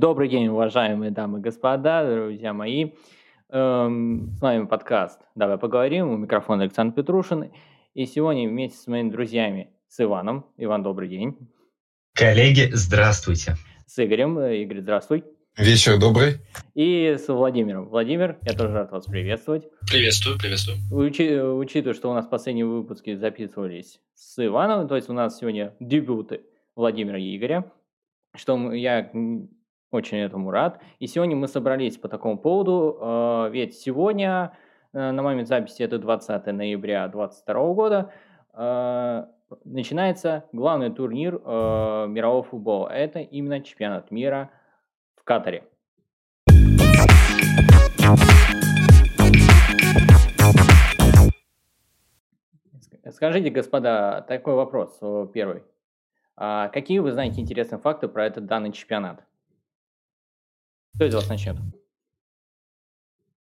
Добрый день, уважаемые дамы и господа, друзья мои. Эм, с вами подкаст «Давай поговорим». У микрофона Александр Петрушин. И сегодня вместе с моими друзьями, с Иваном. Иван, добрый день. Коллеги, здравствуйте. С Игорем. Игорь, здравствуй. Вечер добрый. И с Владимиром. Владимир, я тоже рад вас приветствовать. Приветствую, приветствую. Учи, учитывая, что у нас последние выпуски записывались с Иваном, то есть у нас сегодня дебюты Владимира и Игоря, что я очень этому рад. И сегодня мы собрались по такому поводу, э, ведь сегодня, э, на момент записи, это 20 ноября 2022 года, э, начинается главный турнир э, мирового футбола. Это именно чемпионат мира в Катаре. Скажите, господа, такой вопрос первый. А какие вы знаете интересные факты про этот данный чемпионат? Кто из вас начнет?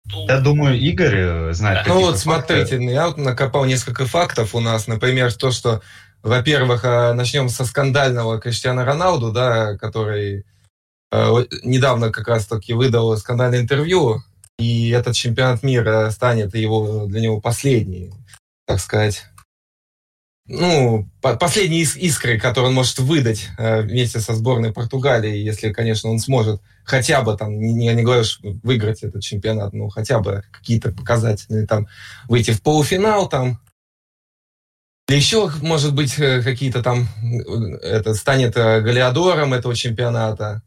Я думаю, Игорь э, знает. Ну вот смотрите, факты. я вот накопал несколько фактов у нас. Например, то, что, во-первых, э, начнем со скандального Криштиана Роналду, да, который э, недавно как раз-таки выдал скандальное интервью, и этот чемпионат мира станет его, для него последний, так сказать, ну, последней искры, которую он может выдать э, вместе со сборной Португалии, если, конечно, он сможет хотя бы там, не, не говорю, выиграть этот чемпионат, ну, хотя бы какие-то показатели, там, выйти в полуфинал, там, или еще, может быть, э, какие-то там, э, это станет галиадором этого чемпионата.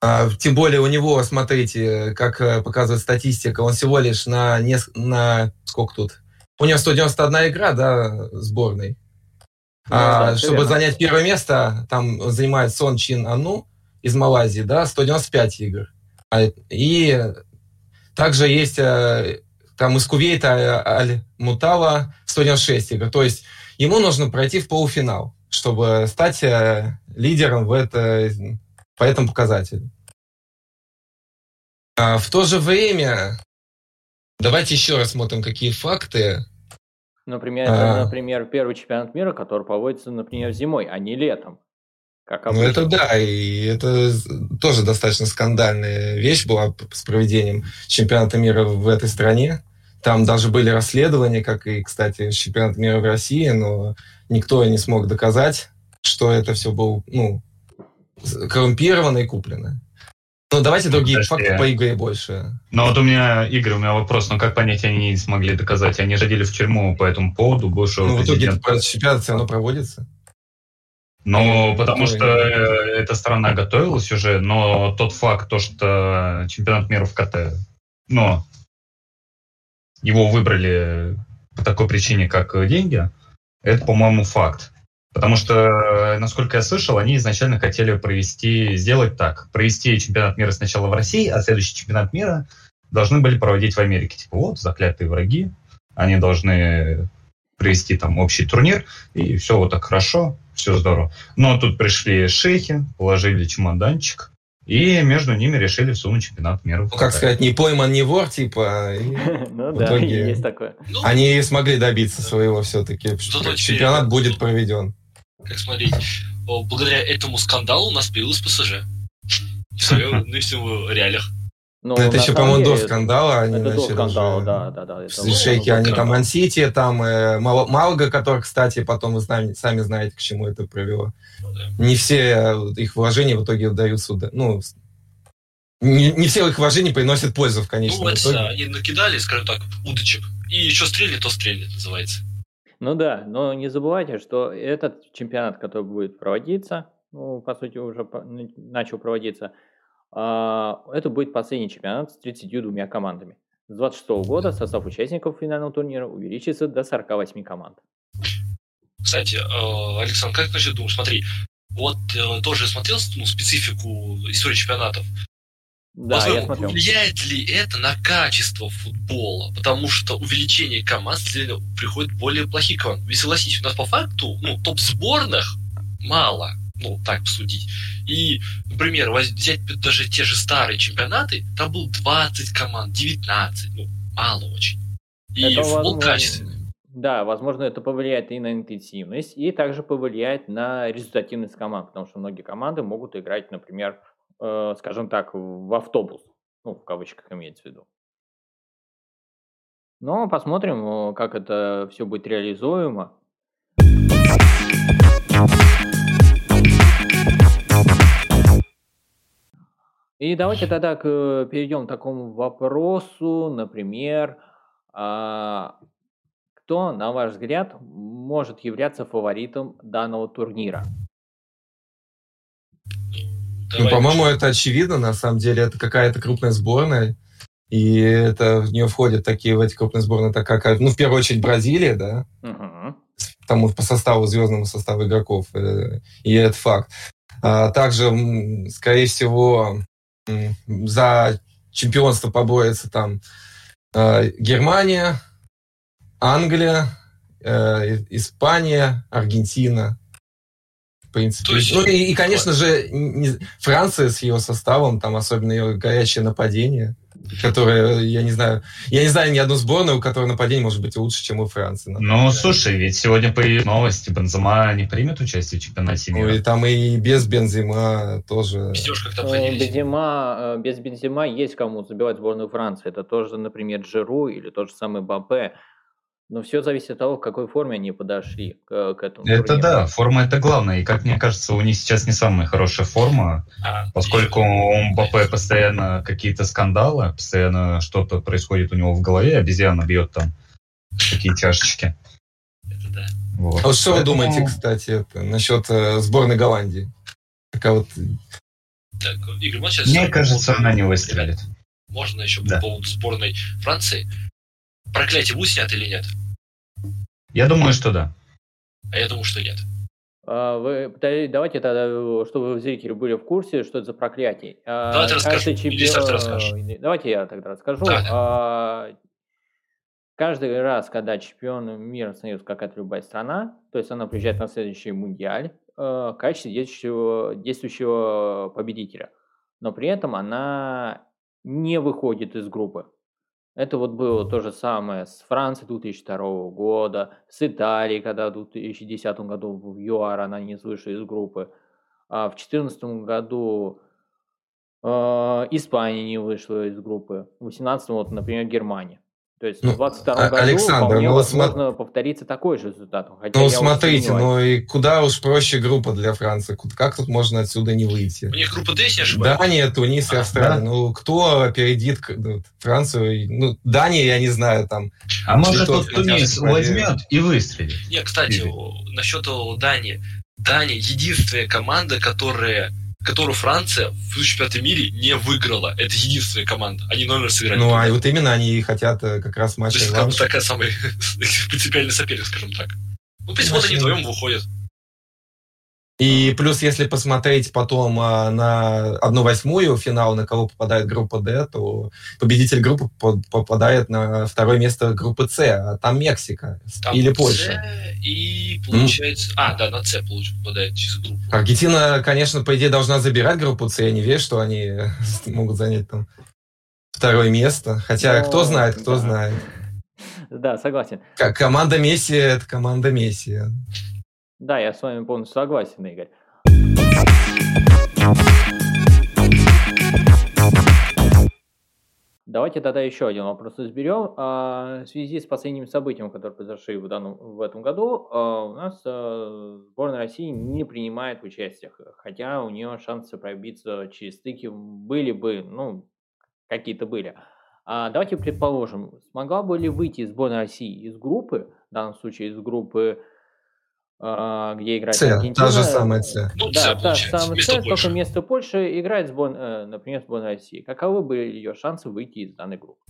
А, тем более у него, смотрите, как показывает статистика, он всего лишь на, не, на сколько тут, у него 191 игра, да, сборной. Ну, а, да, чтобы верно. занять первое место, там занимает Сон Чин Ану из Малайзии, да, 195 игр. А, и также есть э, там из Кувейта Аль Мутава 196 игр. То есть ему нужно пройти в полуфинал, чтобы стать э, лидером в это, по этому показателю. А в то же время Давайте еще рассмотрим, какие факты. Например, а... например, первый чемпионат мира, который проводится, например, зимой, а не летом. Как ну это да, и это тоже достаточно скандальная вещь была с проведением чемпионата мира в этой стране. Там даже были расследования, как и, кстати, чемпионат мира в России, но никто не смог доказать, что это все было ну, коррумпировано и куплено. Ну, давайте другие Подожди. факты по игре больше. Ну, вот у меня, Игорь, у меня вопрос. Ну, как понять, они не смогли доказать? Они же в тюрьму по этому поводу бывшего Ну, в итоге чемпионат все равно проводится. Ну, потому что эта страна готовилась уже, но тот факт, то, что чемпионат мира в КТ, но его выбрали по такой причине, как деньги, это, по-моему, факт. Потому что, насколько я слышал, они изначально хотели провести, сделать так, провести чемпионат мира сначала в России, а следующий чемпионат мира должны были проводить в Америке. Типа вот, заклятые враги, они должны провести там общий турнир, и все вот так хорошо, все здорово. Но тут пришли шейхи, положили чемоданчик, и между ними решили всунуть чемпионат мира. Ну, как сказать, не пойман, не вор, типа. Ну да, есть такое. Ну, они смогли добиться своего все-таки. Чемпионат будет проведен как смотреть, благодаря этому скандалу у нас появилась ПСЖ. В своем реалиях. Ну, это еще, по-моему, до скандала. Они это начали до скандала, да, да, да. Это шейки, они там Ансити, там э, Малга, который, кстати, потом вы сами, сами знаете, к чему это привело. Ну, да. Не все э, их вложения в итоге дают сюда. Ну, не, не все их вложения приносят пользу в конечном ну, итоге. они накидали, скажем так, удочек. И еще стрельнет, то стрельнет, называется. Ну да, но не забывайте, что этот чемпионат, который будет проводиться, ну, по сути, уже начал проводиться, а, это будет последний чемпионат с 32 командами. С 26 года состав участников финального турнира увеличится до 48 команд. Кстати, э, Александр, как насчет думаешь, смотри, вот э, тоже смотрел ну, специфику истории чемпионатов. Да, Возможно, я смотрел. Влияет ли это на качество футбола? Потому что увеличение команд, следовательно, приходит более плохие команды. Ведь согласитесь, у нас по факту ну, топ-сборных мало, ну, так судить. И, например, взять даже те же старые чемпионаты, там было 20 команд, 19, ну, мало очень. И это футбол возможно, качественный. Да, возможно, это повлияет и на интенсивность, и также повлияет на результативность команд, потому что многие команды могут играть, например, э, скажем так, в автобус. Ну, в кавычках имеется в виду. Но посмотрим, э, как это все будет реализуемо. И давайте тогда к, перейдем к такому вопросу, например, а, кто, на ваш взгляд, может являться фаворитом данного турнира? Ну, по-моему, это очевидно. На самом деле, это какая-то крупная сборная. И это в нее входят такие в эти крупные сборные, так как, ну, в первую очередь, Бразилия, да, угу. потому по составу, звездному составу игроков, э, и это факт. А также, скорее всего, за чемпионство побоится там э, Германия, Англия, э, Испания, Аргентина. Принципе. есть, ну и, и, конечно же, не, Франция с ее составом, там особенно ее горячее нападение которая, я не знаю, я не знаю ни одну сборную, у которой нападение может быть лучше, чем у Франции. Ну, слушай, ведь сегодня появились новости, Бензема не примет участие в чемпионате мира. Ну, и там и без Бензема тоже. Бензема, э, без Бензема есть кому забивать сборную Франции. Это тоже, например, Джеру или тот же самый Бапе. Но все зависит от того, в какой форме они подошли к, к этому. Это турниру. да, форма это главное. И как мне кажется, у них сейчас не самая хорошая форма, а, поскольку у Мбаппе постоянно какие-то скандалы, постоянно что-то происходит у него в голове, обезьяна бьет там такие тяжечки. Это да. Вот. А вот что Поэтому... вы думаете, кстати, это, насчет э, сборной Голландии? Такая вот... Так, Игорь, сейчас Мне кажется, она не выстрелит. Можно еще да. по поводу сборной Франции проклятие будет снято или нет? Я думаю, что да. А я думаю, что нет. А, вы, давайте тогда, чтобы вы, зрители, были в курсе, что это за проклятие. А, давайте расскажу. Чемпион... Давайте я тогда расскажу. Да. А, каждый раз, когда чемпион мира становится какая-то любая страна, то есть она приезжает на следующий мундиаль в качестве действующего, действующего победителя. Но при этом она не выходит из группы. Это вот было то же самое с Францией 2002 года, с Италией, когда в 2010 году в ЮАР она не вышла из группы. А в 2014 году э, Испания не вышла из группы. В 2018, вот, например, Германия. То есть ну, в 22 а, году Александр, вполне ну, возможно см... повторится такой же результат. Хотя ну, смотрите, ну и куда уж проще группа для Франции? Как тут можно отсюда не выйти? У них группа D, если ошибаюсь. Дания, Тунис и а, Австралия. Да? Ну, кто опередит ну, Францию? Ну, Дания, я не знаю, там... А может, тот Тунис возьмет и выстрелит? Не, кстати, Или... насчет Дании. Дания единственная команда, которая которую Франция в 2005 мире не выиграла. Это единственная команда. Они номер сыграли. Ну, а вот именно они хотят э, как раз матч. То есть, как бы такая самая принципиальный соперник, скажем так. Ну, пусть вот они вдвоем выходят. И плюс, если посмотреть потом а, на одну восьмую финал, на кого попадает группа D, то победитель группы попадает на второе место группы С, а там Мексика там или Польша. И получается... Mm. А, да, на С попадает через группу. Аргентина, конечно, по идее, должна забирать группу С. Я не верю, что они могут занять там второе место. Хотя, Но... кто знает, кто да. знает. Да, согласен. Как команда Месси — это команда Месси. Да, я с вами полностью согласен, Игорь. Давайте тогда еще один вопрос разберем. А, в связи с последними событиями, которые произошли в, данном, в этом году, а, у нас а, сборная России не принимает участие, хотя у нее шансы пробиться через стыки были бы, ну, какие-то были. Давайте предположим, смогла бы ли выйти сборная России из группы, в данном случае из группы где играет С, Аргентина. Та же самая С. Ну, да, та же самая С, только вместо Польши играет, сбор, э, например, сборная России. Каковы были ее шансы выйти из данной группы?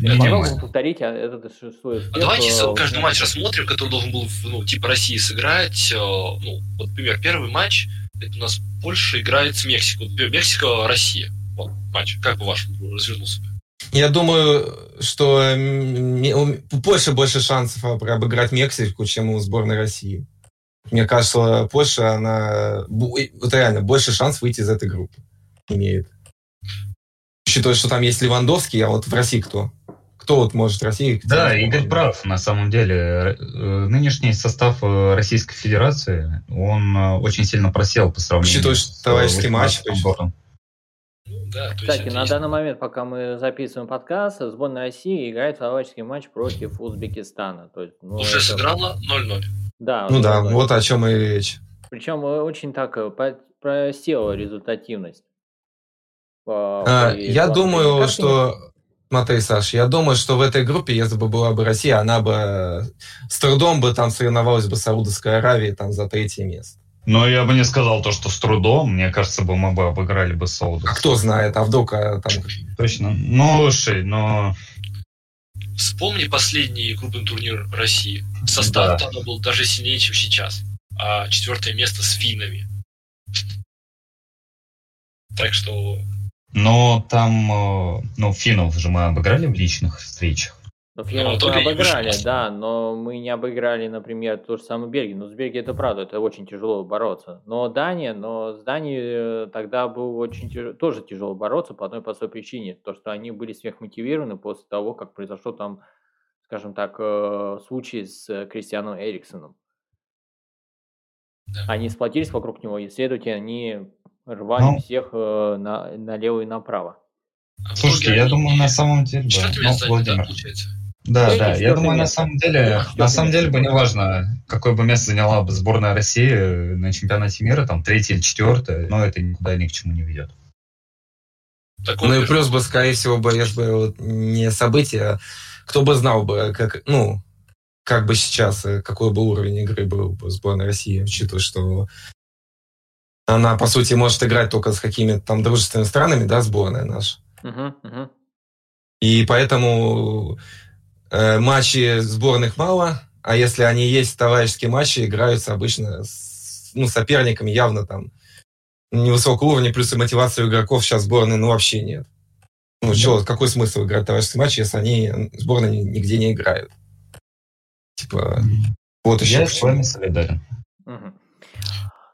Я могу повторить а, этот шестой успех. А давайте э, каждый матч рассмотрим, который должен был, ну, типа России сыграть. Э, ну, вот, например, первый матч, это у нас Польша играет с Мексикой. Мексика-Россия. Вот, матч. Как бы ваш развернулся? Я думаю, что у Польши больше шансов обыграть Мексику, чем у сборной России. Мне кажется, Польша, она вот реально больше шанс выйти из этой группы имеет. Учитывая, что там есть Левандовский, а вот в России кто? Кто вот может в России? Да, Игорь прав, на самом деле. Э, нынешний состав э, Российской Федерации, он э, очень сильно просел по сравнению Учитывая, что товарищеский матч. Да, то Кстати, есть на это данный момент, пока мы записываем подкаст, сборная России играет товарищеский матч против Узбекистана. То есть, ну, уже это- сыграла 0-0. Да, Ну да, вот. о чем и речь. Причем э, очень так э, просела результативность. по- А, по Я думаю, Как что... Смотри, Саш, я думаю, что в этой группе, если бы была бы Россия, она бы с трудом бы там соревновалась бы с Саудовской Аравией там за третье место. Но я бы не сказал то, что с трудом. Мне кажется, бы мы бы обыграли бы Саудов. А кто знает, а вдруг а, там... Точно. Ну, слушай, но... Вспомни последний крупный турнир России. Состав тогда был даже сильнее, чем сейчас. А четвертое место с финнами. Так что Но там, э, ну, финнов же мы обыграли в личных встречах. Ну, финнов Ну, мы обыграли, да, но мы не обыграли, например, ту же самую Бельгию. Ну, с Бельгией это правда, это очень тяжело бороться. Но Дания, но с Данией э, тогда был очень тяж- тоже тяжело бороться по одной простой причине. То, что они были сверхмотивированы после того, как произошел там, скажем так, э, случай с э, Кристианом Эриксоном. Да. Они сплотились вокруг него, и, следовательно, они рвали Ну. всех э, на, налево и направо. а Слушайте, я думаю, на самом деле... Да, Четвертое ну, да, Владимир. получается? Да, Третье, да, я думаю, на место. самом деле, Да, на самом место. деле бы не важно, какое бы место заняла бы сборная России на чемпионате мира, там, третье или четвертое, но это никуда ни к чему не ведет. Такой Ну и плюс бы, скорее всего, бы, если бы вот не события, кто бы знал бы, как, ну, как бы сейчас, э, какой бы уровень игры был бы сборной России, учитывая, что она, по сути, может играть только с какими-то там дружественными странами, да, сборная наша. Мгм, мгм. И поэтому э, матчей сборных мало, а если они есть, товарищеские матчи играются обычно с ну, соперниками явно там невысокого уровня, плюс и мотивации у игроков сейчас сборной ну, вообще нет. Ну, чё, какой смысл играть товарищеский матч, если они сборные ни- нигде не играют? Типа, вот еще Я с вами солидарен. Мгм.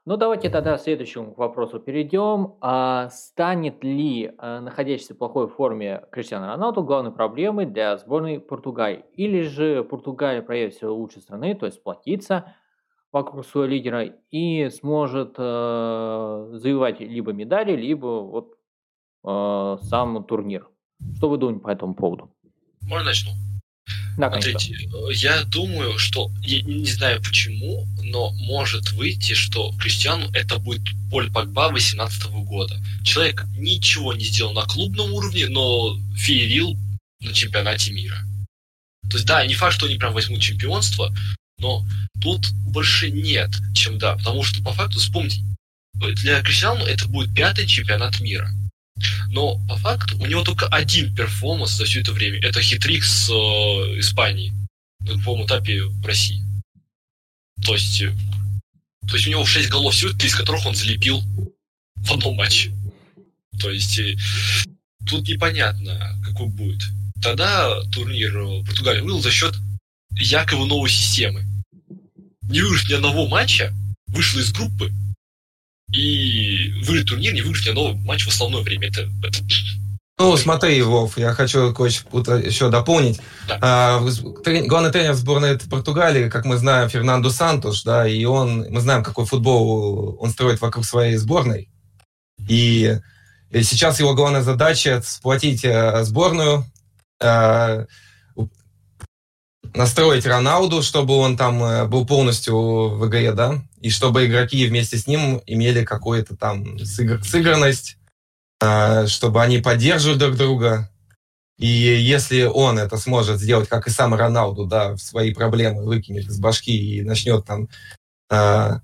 Ну, давайте тогда к следующему вопросу перейдем. А станет ли а, находящийся в плохой форме Криштиану Роналду главной проблемой для сборной Португалии? Или же Португалия проявит себя лучше страны, то есть сплотится вокруг своего лидера и сможет э, завоевать либо медали, либо вот э, сам турнир? Что вы думаете по этому поводу? Можно начну? Да, конечно. Смотрите, э, я думаю, что, я не знаю почему, но может выйти, что Криштиану это будет Поль Погба 18 года. Человек ничего не сделал на клубном уровне, но феерил на чемпионате мира. То есть, да, не факт, что они прям возьмут чемпионство, но тут больше нет, чем да. Потому что, по факту, вспомните, для Криштиану это будет пятый чемпионат мира. Но по факту у него только один перформанс за все это время. Это хитрик с э, Испанией на групповом этапе в России. То есть, э, то есть у него 6 голов всего, три из которых он залепил в одном матче. То есть э, тут непонятно, какой будет. Тогда турнир э, Португалии выиграл за счет якобы новой системы. Не выиграв ни одного матча, вышел из группы и выиграть турнир, не выиграть одного матча в основное время. Это, это Ну, смотри, Вов, я хочу кое-что еще дополнить. Да. А, главный тренер сборной Португалии, как мы знаем, Фернандо Сантош, да, и он, мы знаем, какой футбол он строит вокруг своей сборной. И, и сейчас его главная задача сплотить э, сборную, у- настроить Роналду, чтобы он там э, был полностью в игре, да, и чтобы игроки вместе с ним имели какую-то там сыгр- сыгранность, а, чтобы они поддерживали друг друга. И если он это сможет сделать, как и сам Роналду, да, свои проблемы выкинет из башки и начнет там а,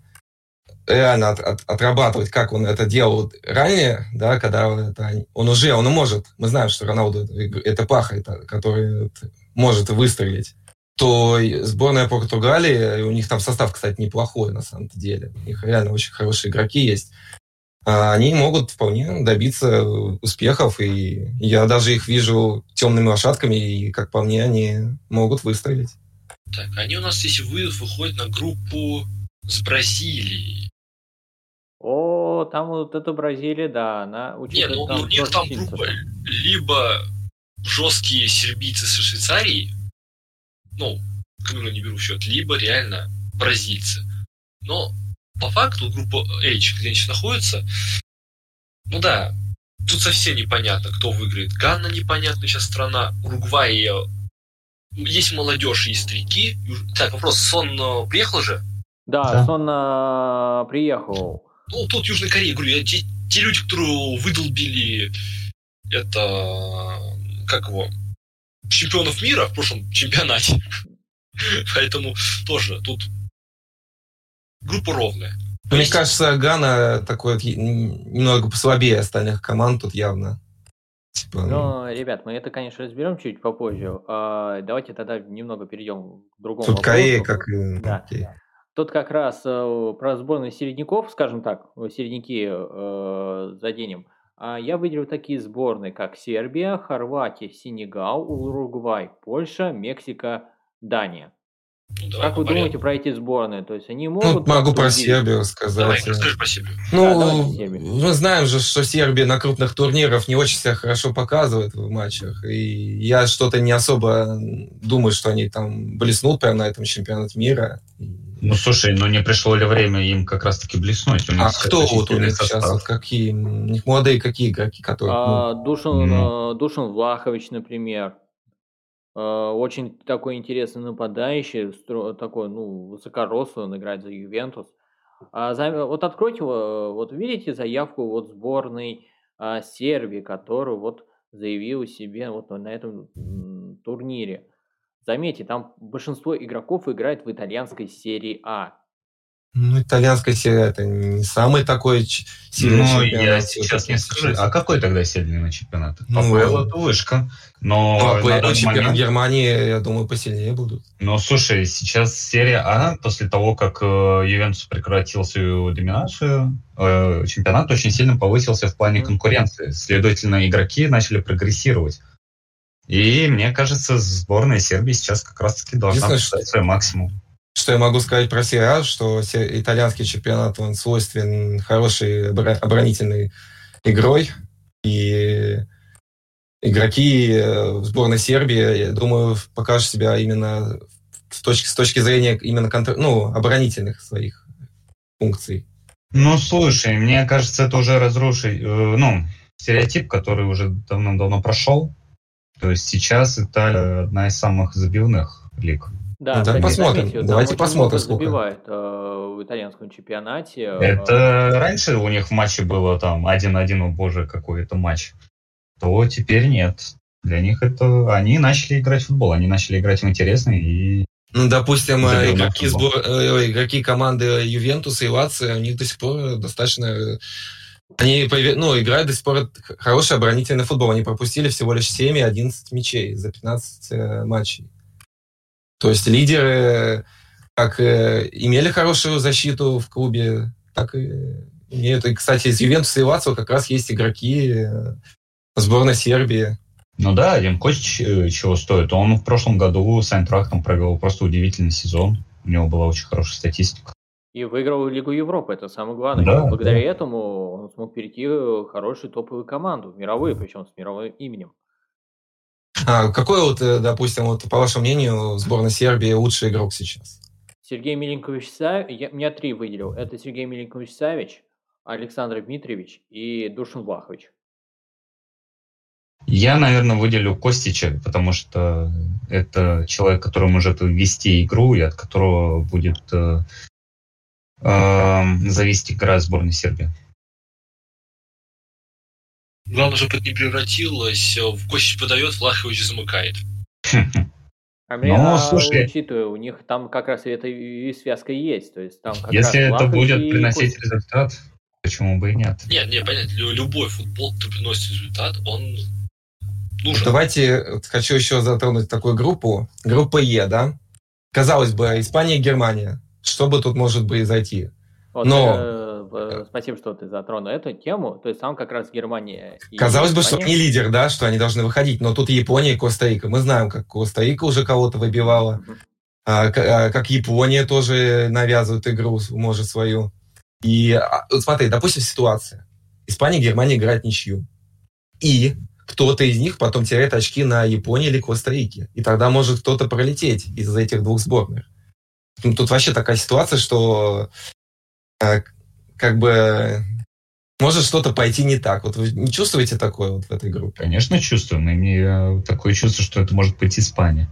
реально от- от- отрабатывать, как он это делал ранее, да, когда это, он уже, он может, мы знаем, что Роналду это, это паха, который может выстрелить, то сборная Португалии, у них там состав, кстати, неплохой на самом деле, у них реально очень хорошие игроки есть, а, они могут вполне добиться успехов, и я даже их вижу темными лошадками, и, как по мне, они могут выстрелить. Так, они у нас, если выйдут, выходят на группу с Бразилией. О, там вот эта Бразилия, да, она Не, учитывая ну, там у них там группа либо жесткие сербийцы со Швейцарией, ну, Камерун не беру в счет, либо реально бразильцы. Но по факту группа H, где они сейчас находятся, ну да, тут совсем непонятно, кто выиграет. Ганна непонятная сейчас страна, Уругвай э, есть молодежь, есть старики. Так, вопрос, Сон э, приехал же? Да, да. Сон а, приехал. Ну, тут Южная Корея, говорю, я, те, те люди, которые выдолбили это, как его, чемпионов мира в прошлом чемпионате. Поэтому тоже тут группа ровная. Мне есть... кажется, Гана такой немного послабее остальных команд тут явно. Типа... Ну, ребят, мы это, конечно, разберем чуть попозже. А, давайте тогда немного перейдем к другому Тут вопросу. Корея как... Да. Okay. Тут как раз э, про сборные середняков, скажем так, середняки э, заденем. А я выделил такие сборные, как Сербия, Хорватия, Сенегал, Уругвай, Польша, Мексика, Дания. Ну, как вы думаете про эти сборные? То есть они ну, могут... Ну, могу про Сербию сказать. Давай, расскажи про Сербию. Ну, да, мы знаем же, что Сербия на крупных турнирах не очень себя хорошо показывает в матчах. И я что-то не особо думаю, что они там блеснут прямо на этом чемпионате мира. Ну, слушай, ну не пришло ли время им как раз-таки блеснуть? У них а кто вот у них состав. сейчас? Вот какие? У них молодые какие игроки, которые... А, ну... Душин, ну. Душин Влахович, например. А, очень такой интересный нападающий, такой, ну, высокорослый, он играет за Ювентус. А за, вот откройте, вот видите заявку вот сборной а, Сербии, которую вот заявил себе вот на этом турнире. Заметьте, там большинство игроков играет в итальянской серии А. Ну, итальянская серия это не самый такой сильный ну, чемпионат. я сейчас не скажу. А какой тогда сильный чемпионат? Ну, это вышка. Но ну, а чемпионат момент... Германии, я думаю, посильнее будут. Ну, слушай, сейчас серия А, после того, как э, Ювентус прекратил свою доминацию, э, чемпионат очень сильно повысился в плане конкуренции. Следовательно, игроки начали прогрессировать. И мне кажется, сборная Сербии сейчас как раз-таки должна поставить свой максимум. Что я могу сказать про Серия, что итальянский чемпионат, он свойствен хорошей оборонительной игрой. И игроки э, сборной Сербии, я думаю, покажут себя именно с точки, с точки зрения именно контр... ну, оборонительных своих функций. Ну, слушай, мне кажется, это уже разрушить, э, ну, стереотип, который уже давно-давно прошел. То есть сейчас Италия одна из самых забивных лиг. Да, да посмотрим. Заметил, Давайте посмотрим, сколько. забивает э, в итальянском чемпионате. Это э, раньше у них в матче было там 1-1, о боже, какой это матч. То теперь нет. Для них это... Они начали играть в футбол, они начали играть в интересный и ну, допустим, э, игроки, сбор, э, игроки команды Ювентуса и Лации, у них до сих пор достаточно они ну, играют до сих пор хороший оборонительный футбол. Они пропустили всего лишь 7 и 11 мячей за 15 э, матчей. То есть лидеры как э, имели хорошую защиту в клубе, так и имеют. И, кстати, из Ювентуса и Лацио как раз есть игроки э, сборной Сербии. Ну да, один Костич чего стоит. Он в прошлом году с Айнтрахтом провел просто удивительный сезон. У него была очень хорошая статистика. И выиграл Лигу Европы, это самое главное. Да, Благодаря да. этому он смог перейти в хорошую топовую команду, мировую, причем с мировым именем. А какой вот, э, допустим, вот по вашему мнению, в сборной Сербии лучший игрок сейчас? Сергей Миленкович Савич, я, меня три выделил. Это Сергей Миленкович Савич, Александр Дмитриевич и Душин Влахович. Я, наверное, выделю Костича, потому что это человек, который может вести игру и от которого будет э, э, зависеть игра сборной Сербии. Главное, чтобы это не превратилось в Костич подает, Влахович замыкает. А меня, ну, слушай, учитывая, у них там как раз это и связка есть. То есть там как если это будет приносить Костич. результат, почему бы и нет? Нет, нет, понятно. Любой футбол, который приносит результат, он нужен. Давайте хочу еще затронуть такую группу. Группа Е, да? Казалось бы, Испания и Германия. Что бы тут может произойти? Вот, Но... Э, спасибо, что ты затронул эту тему. То есть там как раз Германия... Казалось бы, что они лидер, да, что они должны выходить. Но тут Япония и Коста-Рика. Мы знаем, как Коста-Рика уже кого-то выбивала. А, а, как Япония тоже навязывает игру, может, свою. И а, вот смотри, допустим, ситуация. Испания и Германия играют ничью. И кто-то из них потом теряет очки на Японии или Коста-Рике. И тогда может кто-то пролететь из этих двух сборных. Ну, тут вообще такая ситуация, что э, как бы может что-то пойти не так. Вот вы не чувствуете такое вот в этой группе? Конечно, чувствуем. И такое чувство, что это может быть Испания.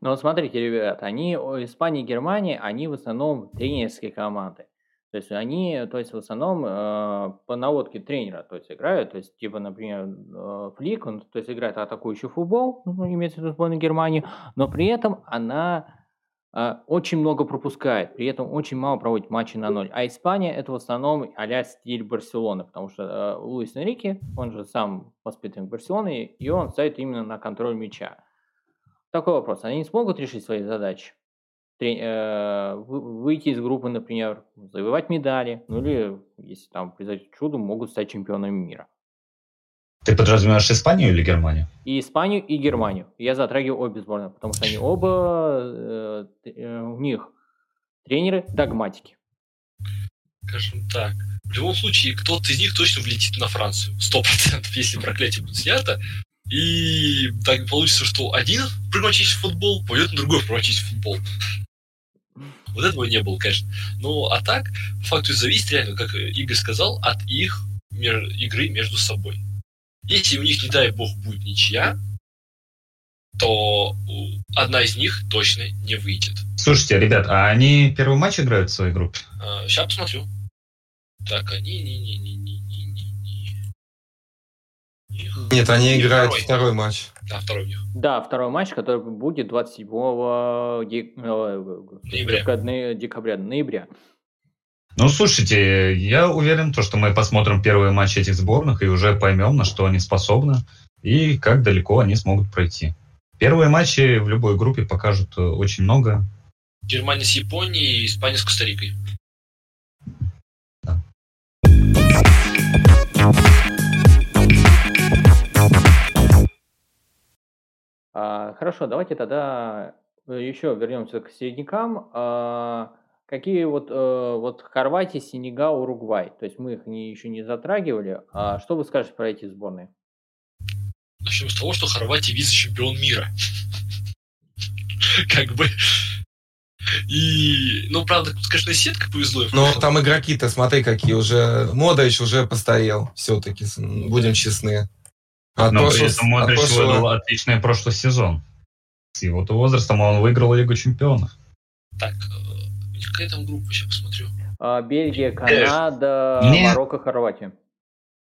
Ну вот смотрите, ребят, они, Испания и Германия, они в основном тренерские команды. То есть они, то есть в основном э, по наводке тренера, то есть играют, то есть типа, например, э, Флик, он, то есть играет атакующий футбол, ну, имеется в виду сборная Германии, но при этом она э, очень много пропускает, при этом очень мало проводит матчи на ноль. А Испания это в основном а стиль Барселоны, потому что э, Луис Энрике, он же сам воспитанник Барселоны, и он ставит именно на контроль мяча. Такой вопрос, они не смогут решить свои задачи? Э, выйти из группы, например, завоевать медали, ну или, если там произойдет чудо, могут стать чемпионами мира. Ты подразумеваешь Испанию или Германию? И Испанию, и Германию. Я затрагиваю обе сборные, потому что они оба, э, э, у них тренеры догматики. Скажем так, в любом случае, кто-то из них точно влетит на Францию. Сто процентов, если проклятие будет снято. И так получится, что один прагматический футбол пойдет на другой прагматический футбол. Вот этого не было, конечно. Ну, а так, по факту зависит реально, как Игорь сказал, от их игры между собой. Если у них, не дай бог, будет ничья, то одна из них точно не выйдет. Слушайте, ребят, а они первый матч играют в своей группе? А, сейчас посмотрю. Так, они не не не не не не не. Нет, они играют второй. второй матч. Да, второй у них. Да, второй матч, который будет 27 дек... ноября. декабря, ноября. Ну, слушайте, я уверен, то, что мы посмотрим первые матчи этих сборных и уже поймем, на что они способны и как далеко они смогут пройти. Первые матчи в любой группе покажут э, очень много. Германия с Японией и Испания с Коста-Рикой. Да. А, хорошо, давайте тогда э, еще вернемся к середнякам. А, какие вот, э, вот Хорватия, Сенегал, Уругвай? То есть мы их не, еще не затрагивали. А что вы скажете про эти сборные? Начнем с того, что Хорватия вице-чемпион мира. Как бы... И, ну, правда, конечно, сетка повезло. Но там игроки-то, смотри, какие уже... Модович уже постарел, все-таки, будем честны. А Но прошлого, при этом Модрич прошлого... выдал отличный прошлый сезон. С его возрастом он выиграл Лигу чемпионов. Так, э, какая там группа, сейчас посмотрю. А, Бельгия, Канада, Мне... Марокко, Хорватия.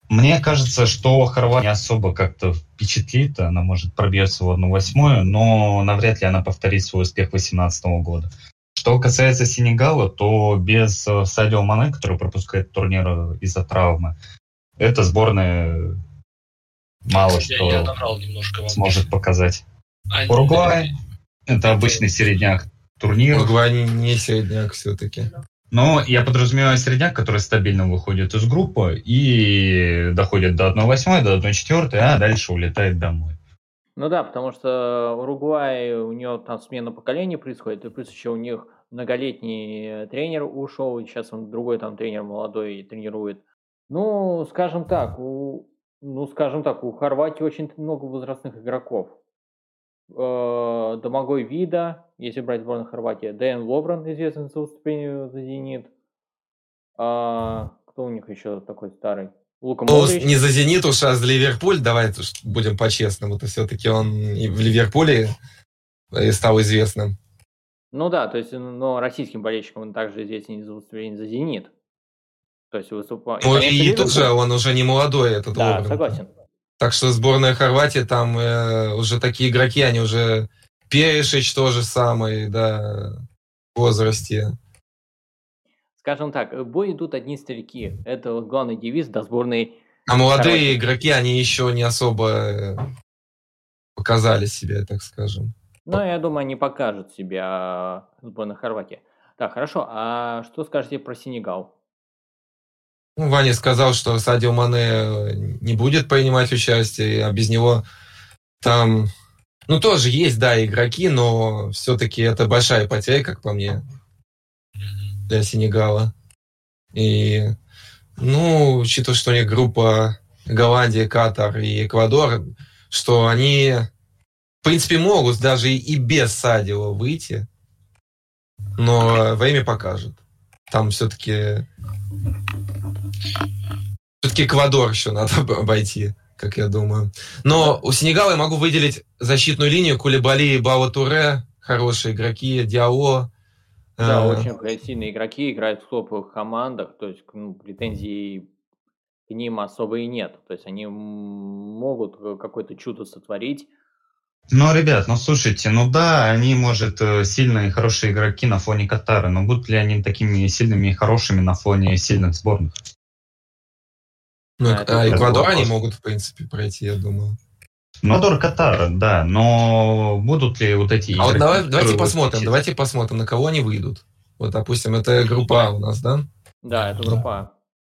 Мне кажется, что Хорватия не особо как-то впечатлит, она может пробьется в одну восьмую, но навряд ли она повторит свой успех 2018 года. Что касается Сенегала, то без э, Садио Мане, который пропускает турнир из-за травмы, эта сборная мало я, что я сможет показать. Они... Уругвай – это обычный середняк турнира. Уругвай не середняк все-таки. Но я подразумеваю середняк, который стабильно выходит из группы и доходит до 1-8, до 1-4, а дальше улетает домой. Ну да, потому что Уругвай, у него там смена поколения происходит, и плюс еще у них многолетний тренер ушел, и сейчас он другой там тренер молодой тренирует. Ну, скажем так, у ну, скажем так, у Хорватии очень много возрастных игроков. Э, Домогой Вида, если брать сборную Хорватии, Дэн Лобран, известный за выступление за «Зенит». А, кто у них еще такой старый? Лука ну, не за «Зенит» уж, а за Ливерпуль. Давай будем по-честному. Это все-таки он и в Ливерпуле стал известным. Ну да, то есть, но российским болельщикам он также известен за выступление за «Зенит». То есть выступает. Ну и тут же он уже не молодой, этот Да, Лобрин. согласен. Так что сборная Хорватии, там э, уже такие игроки, они уже Перешич тоже самый, да, в возрасте. Скажем так, в бой идут одни старики. Это вот главный девиз до сборной А молодые Хорватии. игроки, они еще не особо э, показали себя, так скажем. Ну, я думаю, они покажут себя сборная Хорватии. Так, хорошо. А что скажете про Сенегал? Ну, Ваня сказал, что Садио Мане э, не будет принимать участие, а без него там, ну, тоже есть, да, игроки, но все-таки это большая потеря, как по мне, для Сенегала. И, ну, учитывая, что у них группа Голландия, Катар и Эквадор, что они, в принципе, могут даже и без Садио выйти, но время покажет. Там все-таки все-таки Эквадор еще надо обойти, как я думаю. Но у Сенегала я могу выделить защитную линию Кулебали и Бао Туре, хорошие игроки, Диао. Да, э... очень сильные игроки, играют в топовых командах, то есть ну, претензий к ним особо и нет. То есть они могут какое-то чудо сотворить, ну, ребят, ну слушайте, ну да, они, может, э, сильные и хорошие игроки на фоне Катара, но будут ли они такими сильными и хорошими на фоне сильных сборных? Ну, а, а Эквадор они могут, в принципе, пройти, я думаю. Ну, Эквадор, Катар, да, но будут ли вот эти... А вот давай, давайте посмотрим, учить? давайте посмотрим, на кого они выйдут. Вот, допустим, это группа у нас, да? Да, это группа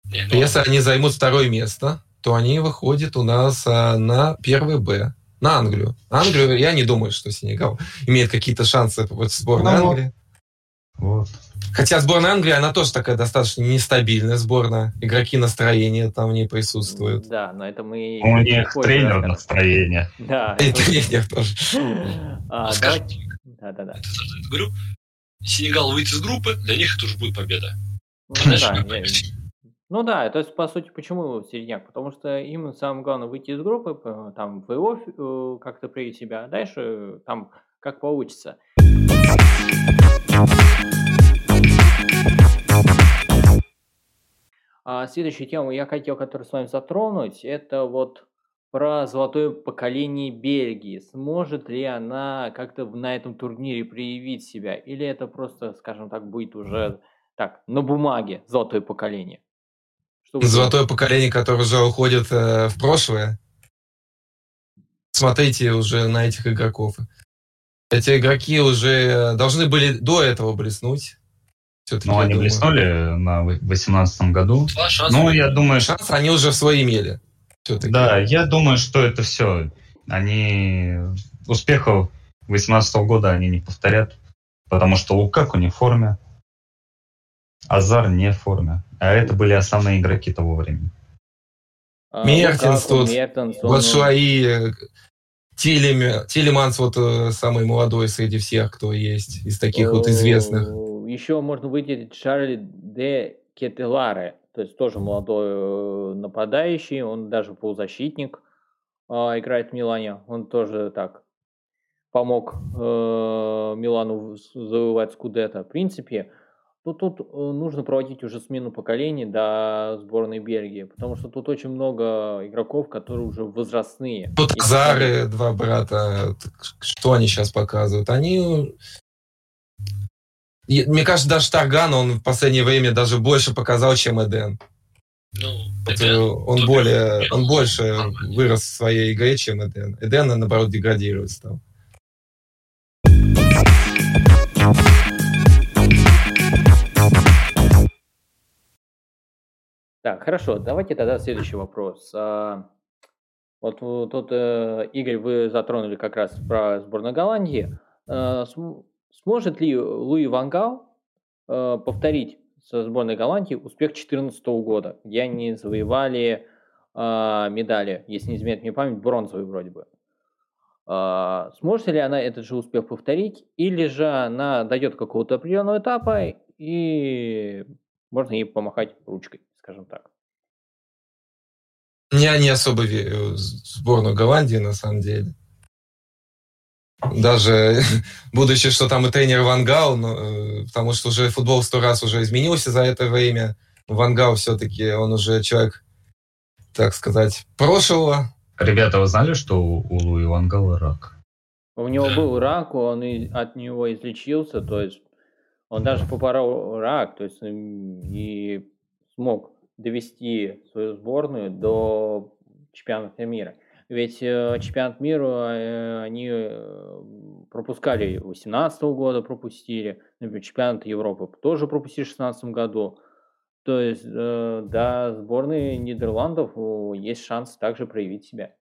Если они займут второе место, то они выходят у нас а, на первый Б на Англию. Англию, я не думаю, что Сенегал имеет какие-то шансы в сборной ну, Англии. Вот. Хотя сборная Англии, она тоже такая достаточно нестабильная сборная. Игроки настроения там не присутствуют. Да, но это мы... У них тренер раз. настроение. Да. И тренер тоже. А, да, да, да. Говорю, Сенегал выйдет из группы, для них это уже будет победа. Ну, да, ну да, то есть, по сути, почему середняк? Потому что им самое главное выйти из группы, там, в плей как-то проявить себя, а дальше там как получится. А следующую тему я хотел, которую с вами затронуть, это вот про золотое поколение Бельгии. Сможет ли она как-то на этом турнире проявить себя? Или это просто, скажем так, будет уже так, на бумаге золотое поколение? Чтобы... Золотое поколение, которое уже уходит э, в прошлое. Смотрите уже на этих игроков. Эти игроки уже должны были до этого блеснуть. Ну, они думаю. блеснули на 2018 году. Два шанса. Ну, я думаю... Шансы они уже свои имели. Да, я думаю, что это все. Они успехов 2018 года они не повторят, потому что Лукаку не в форме, Азар не в форме. А это были основные игроки того времени. А, Мертинс тут, Батшуаи, Телеманс вот э, самый молодой среди всех, кто есть, из таких вот известных. Еще можно выделить Шарли де Кетеларе, то есть тоже молодой э, нападающий, он даже полузащитник, а, играет в Милане, он тоже так помог э, Милану завоевать Скудетто. В принципе, ну, тут э, нужно проводить уже смену поколений до сборной Бельгии, потому что тут очень много игроков, которые уже возрастные. Тут Зары, два брата, что они сейчас показывают? Они... Мне кажется, даже Тарган, он в последнее время даже больше показал, чем Эден. Ну, Эден, он, более, он больше вырос в своей игре, чем Эден. Эден, наоборот, деградировать стал. Так, хорошо, давайте тогда следующий вопрос. А, вот тут, э, Игорь, вы затронули как раз про сборную Голландии. Сможет ли Луи Вангал э, повторить со сборной Голландии успех 2014 года, где они завоевали а, медали, если не изменяет мне память, бронзовые вроде бы. Сможет ли она этот же успех повторить, или же она дойдет какого-то определенного этапа и можно ей помахать ручкой? скажем так. Я не особо верю в сборную Голландии, на самом деле. Даже будучи, что там и тренер Вангал, но, э, потому что уже футбол сто раз уже изменился за это время. Вангал все-таки, он уже человек, так сказать, прошлого. Ребята, вы знали, что у Луи Вангала рак? У него был рак, он от него излечился, то есть он даже попорол рак, то есть и смог довести свою сборную до чемпионата мира. Ведь э, чемпионат мира э, они э, пропускали 18 года, пропустили, например, чемпионат Европы тоже пропустили в 16 году. То есть, э, да, сборной Нидерландов есть шанс также проявить себя.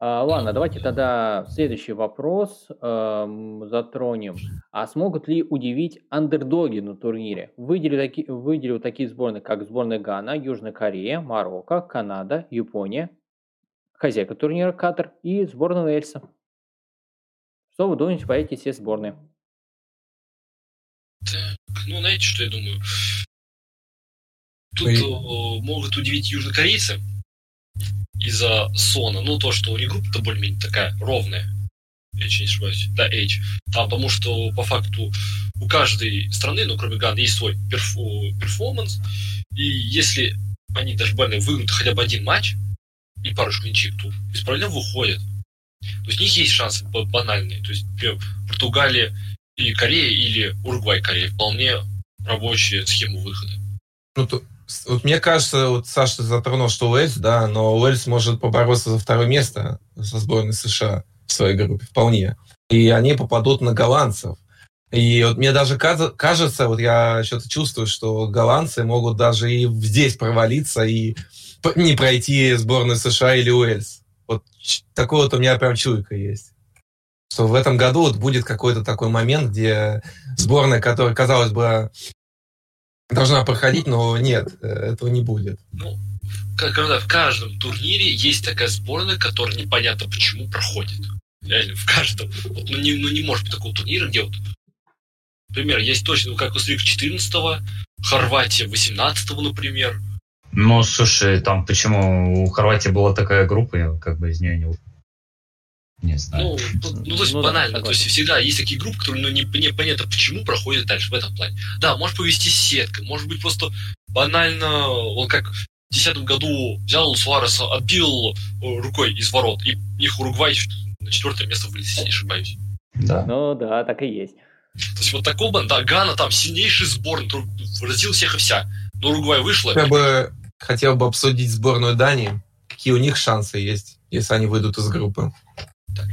Ладно, давайте тогда следующий вопрос эм, затронем. А смогут ли удивить андердоги на турнире? Выделю, таки, выделю такие сборные, как сборная Гана, Южная Корея, Марокко, Канада, Япония, хозяйка турнира Катар и сборная Эльса. Что вы думаете по эти все сборные? Ну, знаете, что я думаю? Тут Ой. Э, могут удивить южнокорейцы из-за Сона. Ну, то, что у них группа-то более-менее такая ровная. H, не ошибаюсь. Да, H. Там, потому что по факту у каждой страны, ну, кроме Ганы, есть свой перфу, перформанс. И если они даже буквально выиграют хотя бы один матч и парочку ничьих, то без проблем выходят. То есть у них есть шансы банальные. То есть, например, Португалия или Корея, или Уругвай Корея вполне рабочая схема выхода. Ну, то, вот мне кажется, вот Саша затронул, что Уэльс, да, но Уэльс может побороться за второе место со сборной США в своей группе, вполне. И они попадут на голландцев. И вот мне даже кажется, вот я что-то чувствую, что голландцы могут даже и здесь провалиться и не пройти сборную США или Уэльс. Вот такое вот у меня прям чуйка есть. Что в этом году вот будет какой-то такой момент, где сборная, которая, казалось бы, должна проходить, но нет, э, этого не будет. Ну, когда в каждом турнире есть такая сборная, которая непонятно почему проходит. Реально, в каждом. Вот, ну, не, ну, не может быть такого турнира, где вот Например, есть точно, ну, как Коста-Рика 14-го, Хорватия 18-го, например. Ну, слушай, там почему у Хорватии была такая группа, я как бы из нее не не знаю. Ну, ну то есть ну, банально. Да, то есть всегда есть такие группы, которые ну, не, непонятно почему проходят дальше в этом плане. Да, может повести сетка, может быть просто банально, он как в 2010 году взял Суареса, отбил э, рукой из ворот, и их Уругвай на четвертое место вылез, если не ошибаюсь. Да. Ну да, так и есть. То есть вот такого, да, Гана там сильнейший сбор, поразил всех и вся. Но Уругвай вышла. Я бы хотел бы обсудить сборную Дании. Какие у них шансы есть, если они выйдут из группы? Так,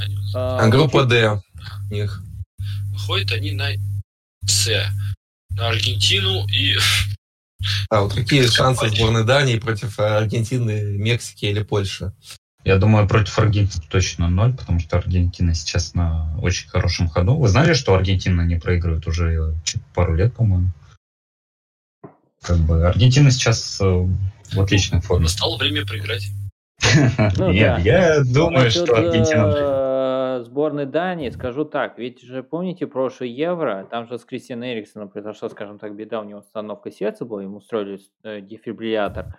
они... а, группа D у них. Выходят они на С. На Аргентину и... А вот какие шансы сборной Дании против Аргентины, Мексики или Польши? Я думаю, против Аргентины точно ноль, потому что Аргентина сейчас на очень хорошем ходу. Вы знали, что Аргентина не проигрывает уже пару лет, по-моему? Как бы Аргентина сейчас э, в отличной форме. Настало время проиграть. Ну Нет, я думаю, что Аргентина... Э, сборной Дании, скажу так, ведь же помните прошлый Евро, там же с Кристианом Эриксоном произошла, скажем так, беда, у него установка сердца была, ему устроили э, дефибриллятор.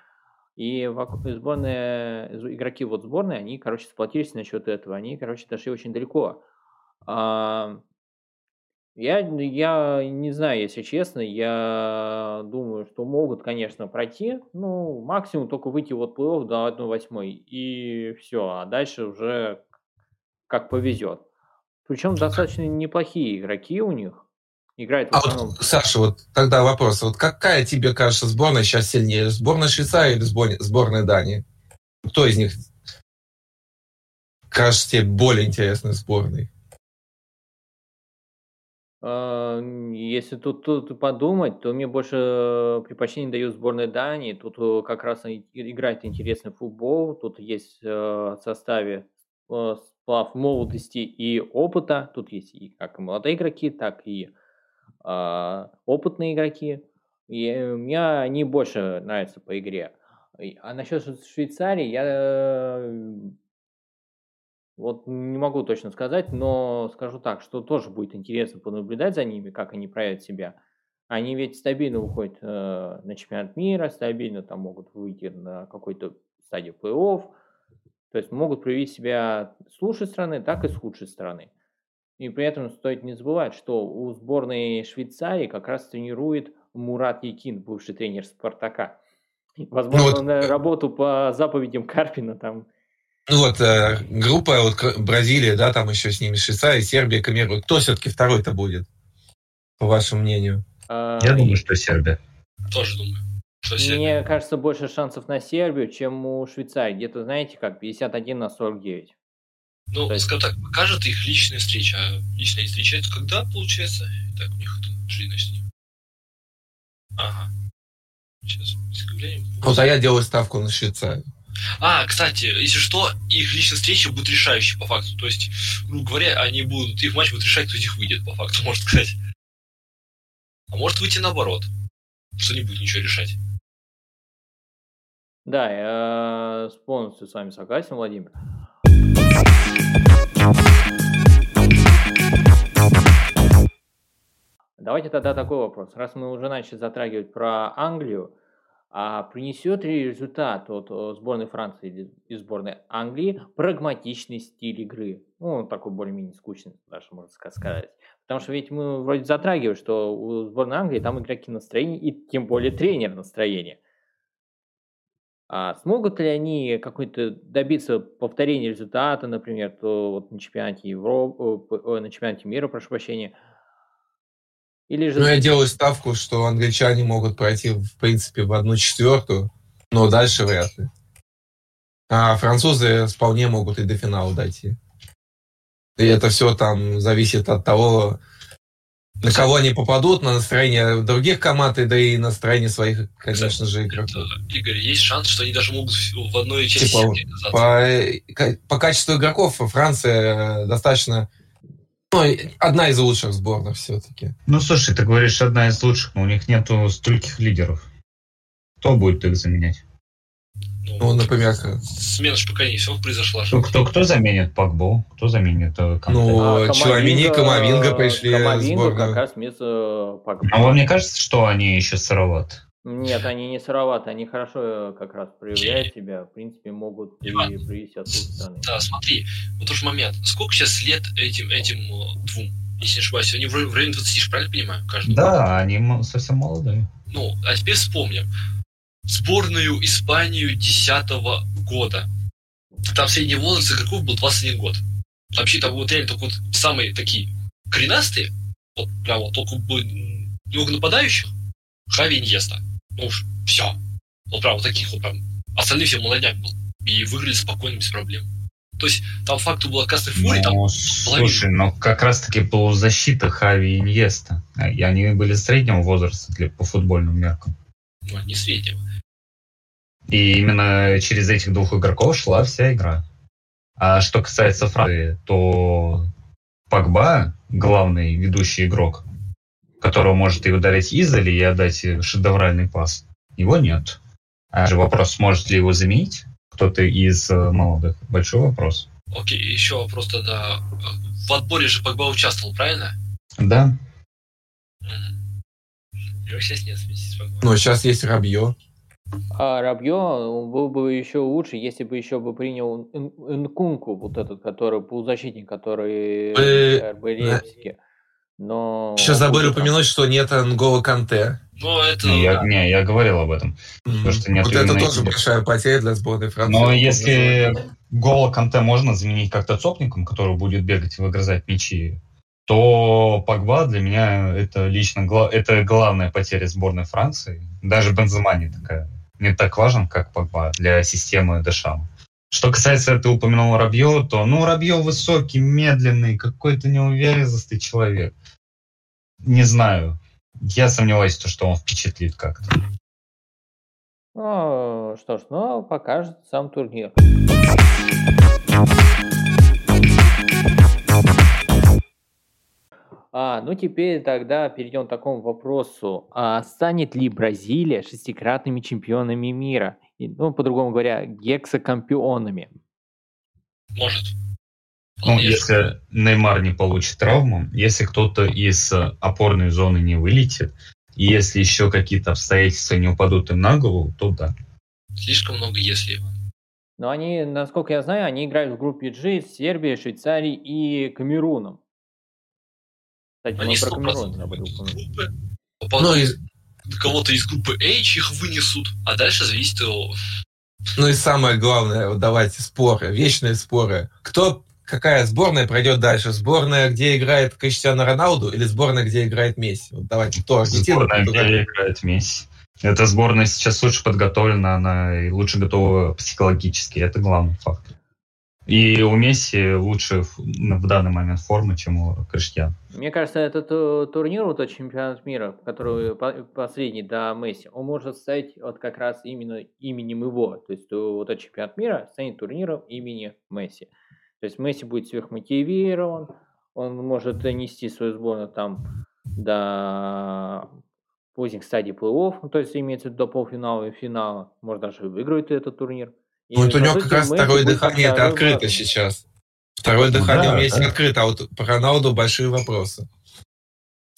И сборные, игроки вот сборной, они, короче, сплотились насчет этого. Они, короче, дошли очень далеко. А, я, я не знаю, если честно, я думаю, что могут, конечно, пройти. Ну, максимум только выйти вот плей-офф до 1-8. И все, а дальше уже как повезет. Причем достаточно неплохие игроки у них играет в основном... А вот, Саша, вот тогда вопрос. Вот какая тебе кажется сборная сейчас сильнее? Сборная Швейцарии или сборная Дании? Кто из них кажется тебе более интересной сборной? А, если тут, тут подумать, то мне больше предпочтение дают сборной Дании. Тут э, как раз играет интересный футбол. Тут есть э, в составе э, сплав молодости и опыта. Тут есть и как молодые игроки, так и а, опытные игроки. И мне они больше нравятся по игре. А насчет Швейцарии я вот не могу точно сказать, но скажу так, что тоже будет интересно понаблюдать за ними, как они проявят себя. Они ведь стабильно выходят э, на чемпионат мира, стабильно там могут выйти на какой-то стадию плей-офф. То есть могут проявить себя с лучшей стороны, так и с худшей стороны. И при этом стоит не забывать, что у сборной Швейцарии как раз тренирует Мурат Якин, бывший тренер Спартака. Возможно, ну, вот, работу по заповедям Карпина там. Ну вот э, группа вот Бразилия, да, там еще с ними Швейцария, Сербия, Камерун. Кто все-таки второй-то будет, по вашему мнению? А, Я думаю, что Сербия. Тоже думаю. Что Сербия. Мне кажется, больше шансов на Сербию, чем у Швейцарии. Где-то, знаете, как 51 на 49. Ну, есть... скажем так, покажет их личная встреча. А личная встреча это когда, получается? Так, у них тут длинность. Ага. Сейчас. Вот, а я делаю ставку на Швейцарию. А, кстати, если что, их личная встреча будет решающей по факту. То есть, грубо говоря, они будут, их матч будет решать, кто из них выйдет, по факту, можно сказать. А может выйти наоборот, что не будет ничего решать. Да, я полностью с вами согласен, Владимир. Давайте тогда такой вопрос. Раз мы уже начали затрагивать про Англию, а принесет ли результат от э, сборной Франции и сборной Англии прагматичный стиль игры? Ну, такой более-менее скучный, даже можно сказать. Потому что ведь мы вроде затрагиваем, что у сборной Англии там игроки настроения и тем более тренер настроения. А смогут ли они какой-то добиться повторения результата, например, то вот на чемпионате Европы, э, на чемпионате мира, прошу прощения, или же... Ну, я делаю ставку, что англичане могут пройти, в принципе, в одну четвертую, но дальше вряд ли. А французы вполне могут и до финала дойти. И это все там зависит от того, на кого они попадут, на настроение других команд, и да и настроение своих, конечно же, игроков. Игорь, есть шанс, что они даже могут в одной части типа, по, по качеству игроков Франция достаточно ну, одна из лучших сборных все-таки. Ну, слушай, ты говоришь, одна из лучших, но у них нету стольких лидеров. Кто будет их заменять? Ну, ну например... Смена же пока не все произошла. Кто, кто, кто заменит Пакбо? Кто заменит э? Ну, а, Чуамини, Камовинга пришли Камовинга как раз вместо Пакбо. А вам не кажется, что они еще сыроваты? Нет, они не сыроваты, они хорошо э, как раз проявляют себя, в принципе, могут и привести от стороны. Да, смотри, вот тот же момент. Сколько сейчас лет этим, этим э, двум? Если не ошибаюсь, они в районе 20, правильно понимаю? Каждый да, они совсем молодые. Ну, а теперь вспомним. Сборную Испанию 2010 года. Там средний возраст игроков был 21 год. Вообще там вот реально только вот самые такие коренастые, вот прям вот только немного нападающих, Хави Иньеста. Ну уж, все. Вот прям вот таких вот прям. Остальные все молодняк был. И выиграли спокойно, без проблем. То есть там факту была Кастер Фури, ну, там Слушай, но как раз-таки полузащита Хави и Иньеста. И они были среднего возраста для, по футбольным меркам. Ну, не среднего. И именно через этих двух игроков шла вся игра. А что касается Франции, то Пагба, главный ведущий игрок, которого может и ударить издали и отдать шедевральный пас. Его нет. А же вопрос, сможет ли его заменить кто-то из э, молодых? Большой вопрос. Окей, еще вопрос тогда. В отборе же Погба участвовал, правильно? Да. Его сейчас нет вместе с Погба. Ну, сейчас есть Рабье. А Рабье был бы еще лучше, если бы еще бы принял Нкунку, вот этот, который полузащитник, который э, в Лейпциге. Но... Еще забыли упомянуть, что нет Нгола Канте. Ну, это... Не, я, не, я говорил об этом. Mm-hmm. что нет вот это тоже большая потеря для сборной Франции. Но если Гола Канте можно заменить как-то цопником, который будет бегать и выгрызать мячи, то Погба для меня это лично это главная потеря сборной Франции. Даже Бензема не такая не так важен, как Погба для системы Дешама. Что касается, ты упомянул Рабье, то, ну, Рабье высокий, медленный, какой-то неуверенный человек. Не знаю. Я сомневаюсь, что он впечатлит как-то. Ну, что ж, ну, покажет сам турнир. А, ну теперь тогда перейдем к такому вопросу. А станет ли Бразилия шестикратными чемпионами мира? И, ну, по-другому говоря, гексакампионами? Может. Ну, если Неймар не получит травму, если кто-то из опорной зоны не вылетит, и если еще какие-то обстоятельства не упадут им на голову, то да. Слишком много если. Но они, насколько я знаю, они играют в группе G с Сербией, Швейцарией и Камеруном. Кстати, они про Камерун забыли упомянуть. Ну, из... Кого-то из группы H их вынесут, а дальше зависит от... Ну и самое главное, вот давайте споры, вечные споры. Кто какая сборная пройдет дальше? Сборная, где играет Криштиану Роналду или сборная, где играет Месси? Вот давайте, кто Аргентина? Сборная, где играет Месси. Эта сборная сейчас лучше подготовлена, она и лучше готова психологически. Это главный факт. И у Месси лучше в данный момент формы, чем у Криштиану. Мне кажется, этот турнир, вот этот чемпионат мира, который последний до Месси, он может стать вот как раз именно именем его. То есть вот этот чемпионат мира станет турниром имени Месси. То есть Месси будет сверхмотивирован, он может нести свою сборную там до поздних стадий плей-офф, то есть имеется до полуфинала и финала, может даже выиграет этот турнир. И ну, вот у него как раз второе дыхание это открыто сейчас. Второе ну, дыхание да, у Месси да. открыто, а вот по Роналду большие вопросы.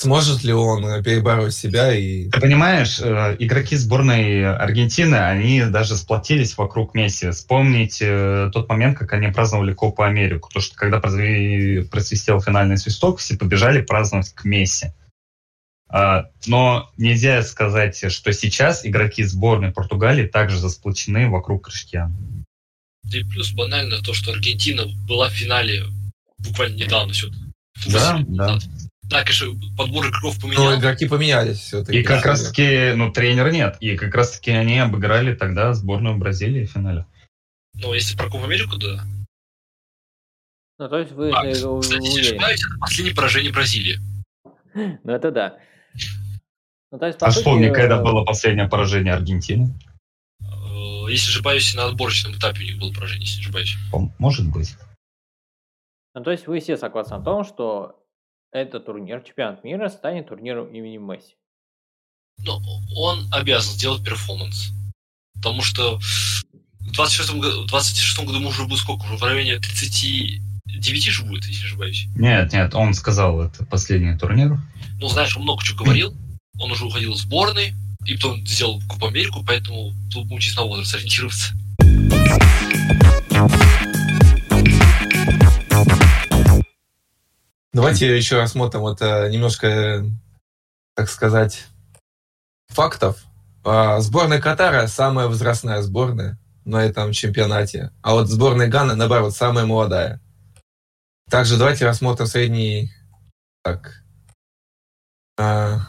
Сможет ли он перебороть себя и... Ты понимаешь, э, игроки сборной Аргентины, они даже сплотились вокруг Месси. Вспомните э, тот момент, как они праздновали Копу Америку. То, что когда просвистел финальный свисток, все побежали праздновать к Месси. А, но нельзя сказать, что сейчас игроки сборной Португалии также засплочены вокруг Криштиану. Да и плюс банально то, что Аргентина была в финале буквально недавно, все. Да, да. Да, конечно, подбор игроков поменялся. Ну, игроки поменялись все-таки. И как раз таки, ну, тренера нет. И как раз таки они обыграли тогда сборную Бразилии в финале. Ну, если про Кубу Америку, да. Ну, то есть вы... А, кстати, если ошибаюсь, это последнее поражение Бразилии. Ну, это да. Ну, то есть, а вспомни, когда было последнее поражение Аргентины. Э, если ошибаюсь, на отборочном этапе у них было поражение, если ошибаюсь. Может быть. Ну, то есть вы все согласны о том, что этот турнир, чемпионат мира, станет турниром имени Месси. Но он обязан сделать перформанс. Потому что в 26 году, 26 году мы уже будет сколько? Уже в районе 39 же будет, если не ошибаюсь. Нет, нет, он сказал, это последний турнир. Ну, знаешь, он много чего говорил. Он уже уходил в сборной, и потом сделал Кубу Америку, поэтому тут будем чисто на возраст ориентироваться. Давайте еще рассмотрим вот э, немножко, так сказать, фактов. А, сборная Катара самая возрастная сборная на этом чемпионате, а вот сборная Гана, наоборот, самая молодая. Также давайте рассмотрим средний, так, а,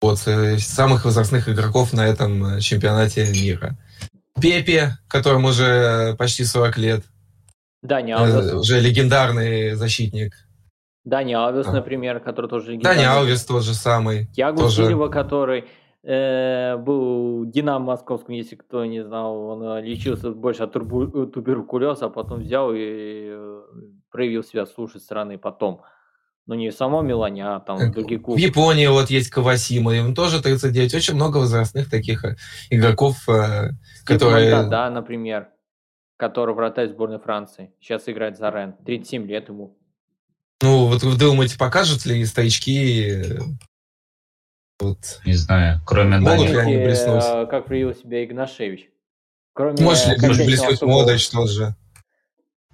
вот, э, самых возрастных игроков на этом э, чемпионате мира. Пепе, которому уже почти 40 лет. Дани Алвес. Уже легендарный защитник. Дани Алвес, например, который тоже... Дани Алвес тот же самый. Ягу тоже... Сильва, который э, был Динамо Московском, если кто не знал, он э, лечился больше от туберкулеза, а потом взял и э, проявил себя с лучшей стороны потом. Ну, не само Милане, а там другие клубы. В Японии вот есть Кавасима, им тоже 39. Очень много возрастных таких игроков, которые... Да, например, который вратарь сборной Франции. Сейчас играет за Рен. 37 лет ему. Ну, вот вы думаете, покажут ли старички вот. Не знаю, кроме Могут ли они блеснуть? А, как проявил себя Игнашевич? Кроме может ли блеснуть Модрич тоже?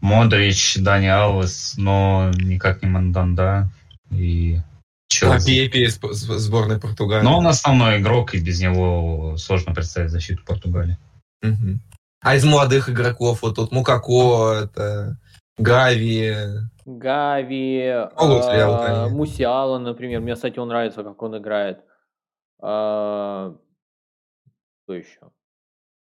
Модрич, Дани Алвес, но никак не Манданда и Челси. А Пепе из сборной Португалии. Но он основной игрок, и без него сложно представить защиту Португалии. Угу. А из молодых игроков, вот тут Мукако, это Гави, Гави, э, Мусиала, например. Мне, кстати, он нравится, как он играет. А, кто еще?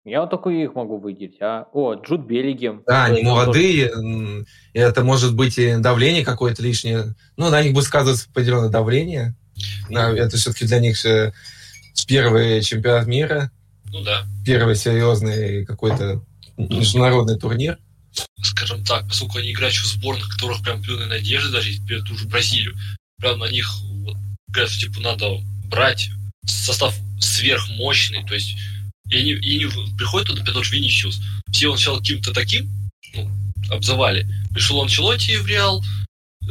Я вот только их могу выделить. А? О, Джуд Беллигем. Да, они молодые. Тоже... Это может быть и давление какое-то лишнее. Ну, на них будет сказываться определенное давление. Это все-таки для них же первый чемпионат мира. Ну да. Первый серьезный какой-то международный турнир скажем так, поскольку они играют в сборных, которых прям плюны надежды, даже перед ту же Бразилию, прям на них вот, говорят, что типа надо брать состав сверхмощный, то есть и они, и они приходят туда, опять же, Виничиус, все он сначала каким-то таким, ну, обзывали, пришел Анчелотти в Реал,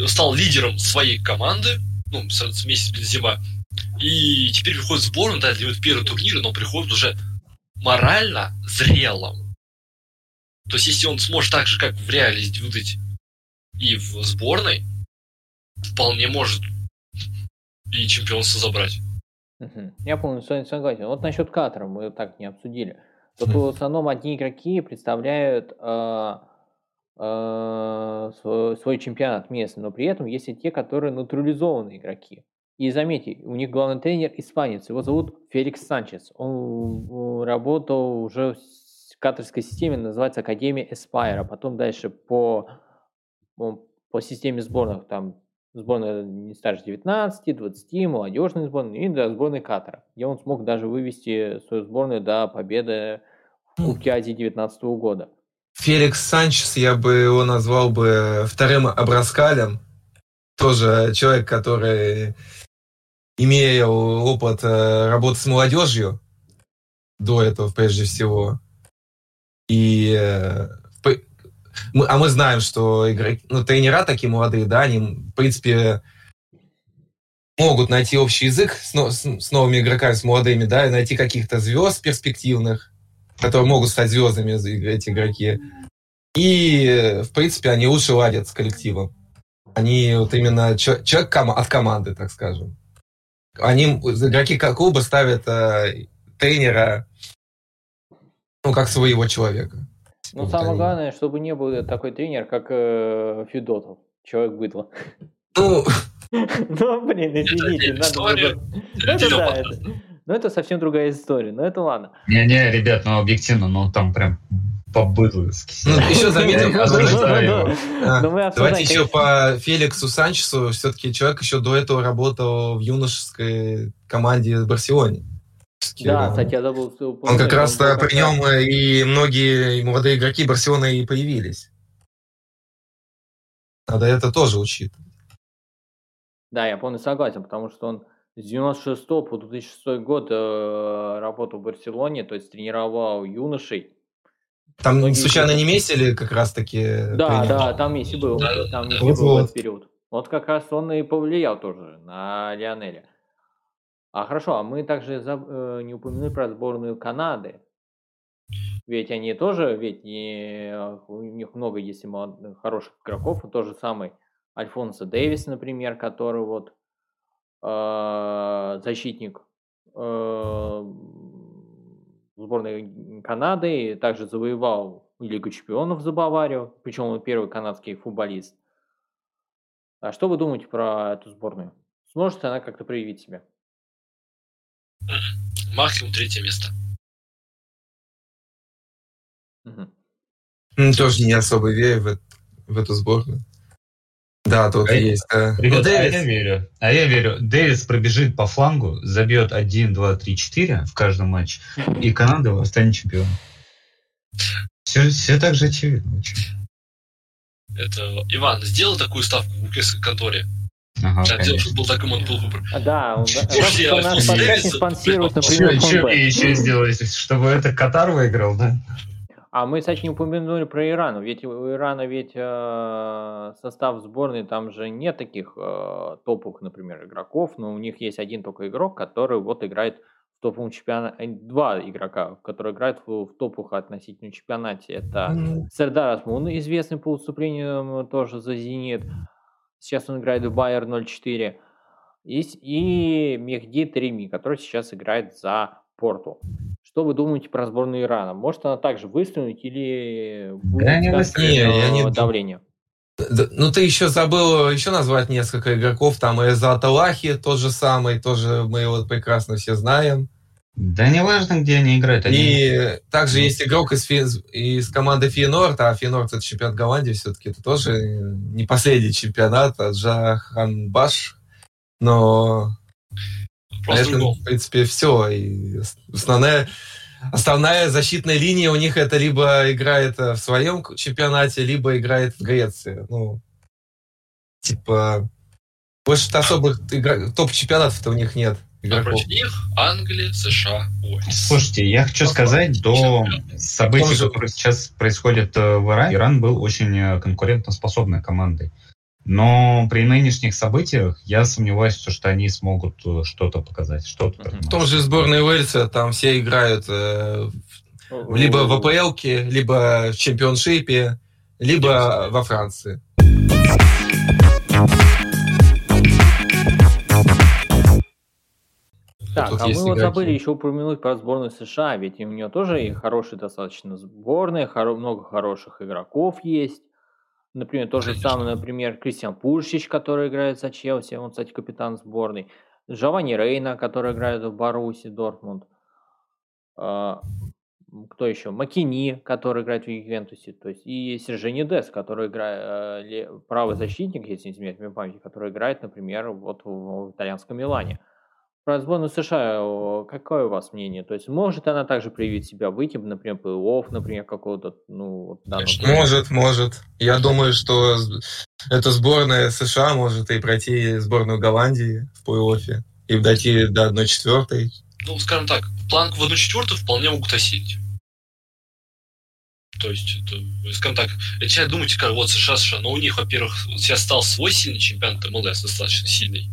стал лидером своей команды, ну, вместе с Бензима, и теперь приходит сборную, да, делает первый турнир, но приходит уже морально зрелым, то есть, если он сможет так же, как в реале выдать и в сборной, вполне может и чемпионство забрать. Я полностью согласен. Вот насчет Катара мы так не обсудили. Тут в основном одни игроки представляют э, э, свой, свой чемпионат местный, но при этом есть и те, которые натурализованные игроки. И заметьте, у них главный тренер испанец, его зовут Феликс Санчес. Он работал уже каторской системе называется Академия Эспайра. Потом дальше по, по системе сборных, там сборная не старше 19, 20, молодежные сборные и до сборной Катара, где он смог даже вывести свою сборную до победы в Кубке Азии 2019 года. Феликс Санчес, я бы его назвал бы вторым Абраскалем. Тоже человек, который имея опыт э, работы с молодежью до этого, прежде всего. И э, мы, а мы знаем, что игроки, ну, тренера такие молодые, да, они, в принципе, могут найти общий язык с, с- с новыми игроками, с молодыми, да, и найти каких-то звезд перспективных, которые могут стать звездами эти игроки. И, э, в принципе, они лучше ладят с коллективом. Они вот именно человек от команды, так скажем. Они, игроки клуба ставят э, тренера, ну, как своего человека. Ну, Вот самое они- главное, чтобы не был такой тренер, как э, Федотов, человек быдло. Ну, Ну, блин, извините, надо Ну, это да, это- ну, это совсем другая история, но это ладно. Не-не, ребят, ну объективно, ну там прям по-быдловски. Ну, еще заметим, а, Давайте еще по Феликсу Санчесу. Все-таки человек еще до этого работал в юношеской команде в Барселоне. Да, Он- кстати, я забыл упомянуть, Он как раз был при нем и многие молодые игроки Барселоны и появились. Надо это тоже учитывать. Да, я полностью согласен, потому что он с 96 по 2006 год э, работал в Барселоне, то есть тренировал юношей. Там Многие случайно не. Месси или как раз таки Да, да, там Месси был, там. Месси был в Вот-вот. этот период. Вот как раз он и повлиял тоже на Лионеля. А хорошо, а мы также заб- э, не упомянули про сборную Канады. Ведь они тоже, ведь не, у них много есть молод- хороших игроков, тот же самый Альфонсо Дэвис, например, который вот э, защитник э, сборной Канады, и также завоевал Лигу чемпионов за Баварию, причем он первый канадский футболист. А что вы думаете про эту сборную? Сможет она как-то проявить себя? Максимум третье место. М, Тоже не особо верю в, в эту сборную. Да, тут А есть. да. Ну, Ребята, а я верю. А я верю. Дэвис пробежит по флангу, забьет 1, 2, 3, 4 в каждом матче, и Канада станет чемпионом. Все, все так же очевидно. Это Иван, сделал такую ставку в букерской конторе. Ага, конечно. чтобы был такой был выбор. А, Да, он- да, Слушайте, раз что Альфонсо наш подкаст не Дэвис, спонсирует, например, Что, мне еще сделать, чтобы этот Катар выиграл, да? А мы, кстати, не упомянули про Иран. Ведь у Ирана ведь э, состав сборной, там же нет таких э, топовых, например, игроков, но у них есть один только игрок, который вот играет в топовом чемпионате, два игрока, которые играют в, в топовых относительно чемпионате. Это М, Сердар Асмун, известный по выступлениям тоже за «Зенит». Сейчас он играет в Байер 04. И, с- и Мехди Тереми, который сейчас играет за Порту. Что вы думаете про сборную Ирана? Может она также выстрелить или будет Да не я э, не давление? Да, Ну, ты еще забыл еще назвать несколько игроков. Там и Аталахи тот же самый, тоже мы его прекрасно все знаем. Да не важно, где они играют. Они... И также есть игрок из, Фи- из команды Фейнорд, а Фейнорд это чемпионат Голландии все-таки, это тоже не последний чемпионат, а Джаханбаш. Но на Просто этом, другом. в принципе, все. И основная, основная защитная линия у них это либо играет э, в своем чемпионате, либо играет в Греции. Ну, типа, больше особых игра- топ-чемпионатов-то у них нет. Игроков. них Англия, США, Уэльс. Слушайте, я хочу сказать, до событий, которые сейчас происходят э, в Иране, Иран был очень э, конкурентоспособной командой. Но при нынешних событиях я сомневаюсь, в том, что они смогут э, что-то показать. Что-то. В том же сборной Уэльса там все играют э, либо в апл либо в чемпионшипе, либо во Франции. Так, а мы вот забыли еще упомянуть про сборную США, ведь у нее тоже и хорошая достаточно сборная, хоро- много хороших игроков есть. Например, тот же самый, например, Кристиан Пульшич, который играет за Челси, он, кстати, капитан сборной. Джованни Рейна, который играет в Баруси Дортмунд. А, кто еще? Макини, который играет в Ювентусе. То есть и Сержини Дес, который играет э, правый защитник, если не изменяет мне память, который играет, например, вот в, в итальянском Милане. Про сборную США какое у вас мнение? То есть может она также проявить себя, выйти, например, плей-офф, например, какого-то, ну, вот данного? Может, может. Я думаю, что эта сборная США может и пройти сборную Голландии в плей-оффе и дойти до 1-4. Ну, скажем так, планку в одну четвертую вполне могут осилить. То есть, это, скажем так, сейчас думаете, как вот США, США, но у них, во-первых, сейчас стал свой сильный чемпионат МЛС, достаточно сильный.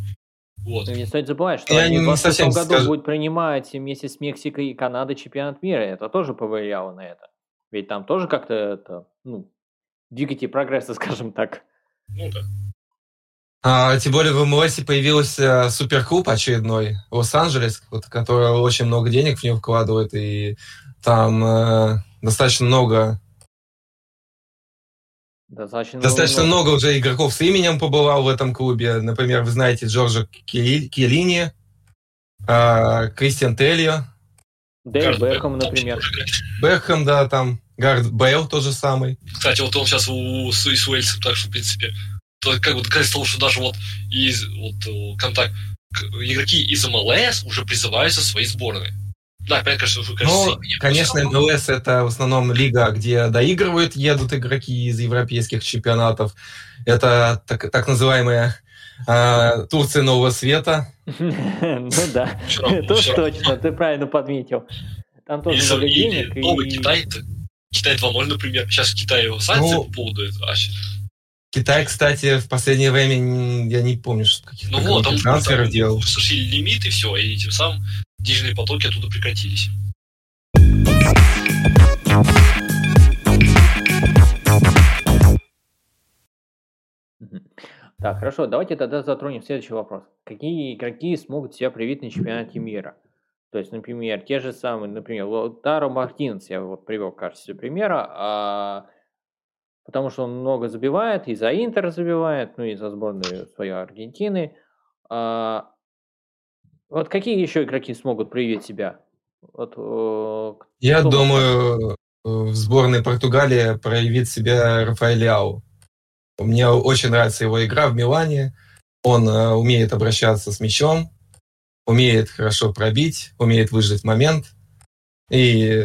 Вот. Не стоит забывать, что Я они в 2020 году скажу. будет принимать вместе с Мексикой и Канадой чемпионат мира. Это тоже повлияло на это. Ведь там тоже как-то это, ну, двигатель прогресса, скажем так. Ну да. А, тем более в МЛС появился суперклуб очередной, Лос-Анджелес, вот, который очень много денег в него вкладывает, и там э, достаточно много Достаточно, Достаточно много. много уже игроков с именем побывал в этом клубе. Например, вы знаете Джорджа Келлини, э, Кристиан Теллио. Дэйв Бекхэм, например. Бекхэм, да, там. Гард Бейл тот же самый. Кстати, вот он сейчас у, с, с Уэльсом, так что, в принципе, то, как бы доказательство того, что даже вот из вот, контакт игроки из МЛС уже призываются в свои сборные. Да, опять, конечно, ну, конечно, МЛС это в основном лига, где доигрывают, едут игроки из европейских чемпионатов. Это так, так называемая э, Турция нового света. Ну да, тоже точно, ты правильно подметил. Там тоже много денег. Новый Китай, Китай 2.0, например. Сейчас в Китае санкции ну, по поводу этого. Китай, кстати, в последнее время, я не помню, что каких-то ну вот, трансферов делал. Сушили лимит и все, и тем самым денежные потоки оттуда прекратились. Так, хорошо, давайте тогда затронем следующий вопрос. Какие игроки смогут себя проявить на чемпионате мира? То есть, например, те же самые, например, Лотаро Мартинес, я вот привел, кажется, примера, а, потому что он много забивает, и за Интер забивает, ну и за сборную своей Аргентины. А, вот какие еще игроки смогут проявить себя? Вот, э, Я думаю, в сборной Португалии проявит себя Рафаэль Ляу. Мне очень нравится его игра в Милане. Он э, умеет обращаться с мячом, умеет хорошо пробить, умеет выжить момент. И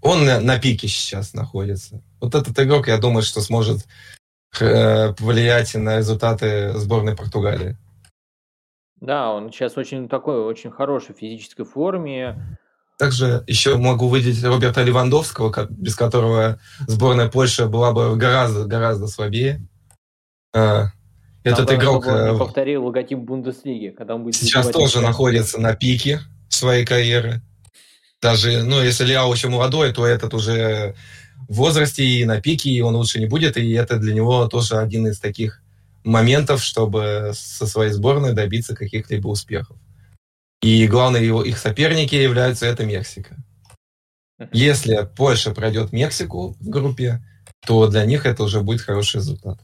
он на, на пике сейчас находится. Вот этот игрок, я думаю, что сможет э, повлиять на результаты сборной Португалии. Да, он сейчас очень такой, очень хорошей физической форме. Также еще могу выделить Роберта Левандовского, без которого сборная Польши была бы гораздо, гораздо слабее. А, этот Там, игрок... Э, повторил логотип Бундеслиги, когда он будет... Сейчас тоже находится на пике своей карьеры. Даже, ну, если Ляо еще молодой, то этот уже в возрасте и на пике, и он лучше не будет, и это для него тоже один из таких моментов, чтобы со своей сборной добиться каких-либо успехов. И главные его, их соперники являются это Мексика. Если Польша пройдет Мексику в группе, то для них это уже будет хороший результат.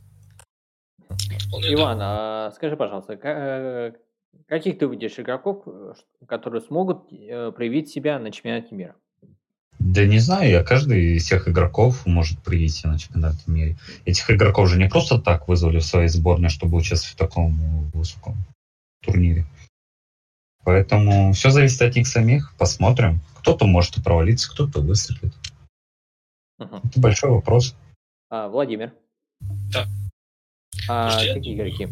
Иван, а скажи, пожалуйста, э, каких ты видишь игроков, э, которые смогут э, проявить себя на чемпионате мира? Да не знаю, я каждый из всех игроков может прийти на чемпионат мира. Этих игроков же не просто так вызвали в своей сборной, чтобы участвовать в таком высоком турнире. Поэтому все зависит от них самих. Посмотрим. Кто-то может и провалиться, кто-то выстрелит. Угу. Это большой вопрос. А, Владимир. Да. А Слушайте, какие игроки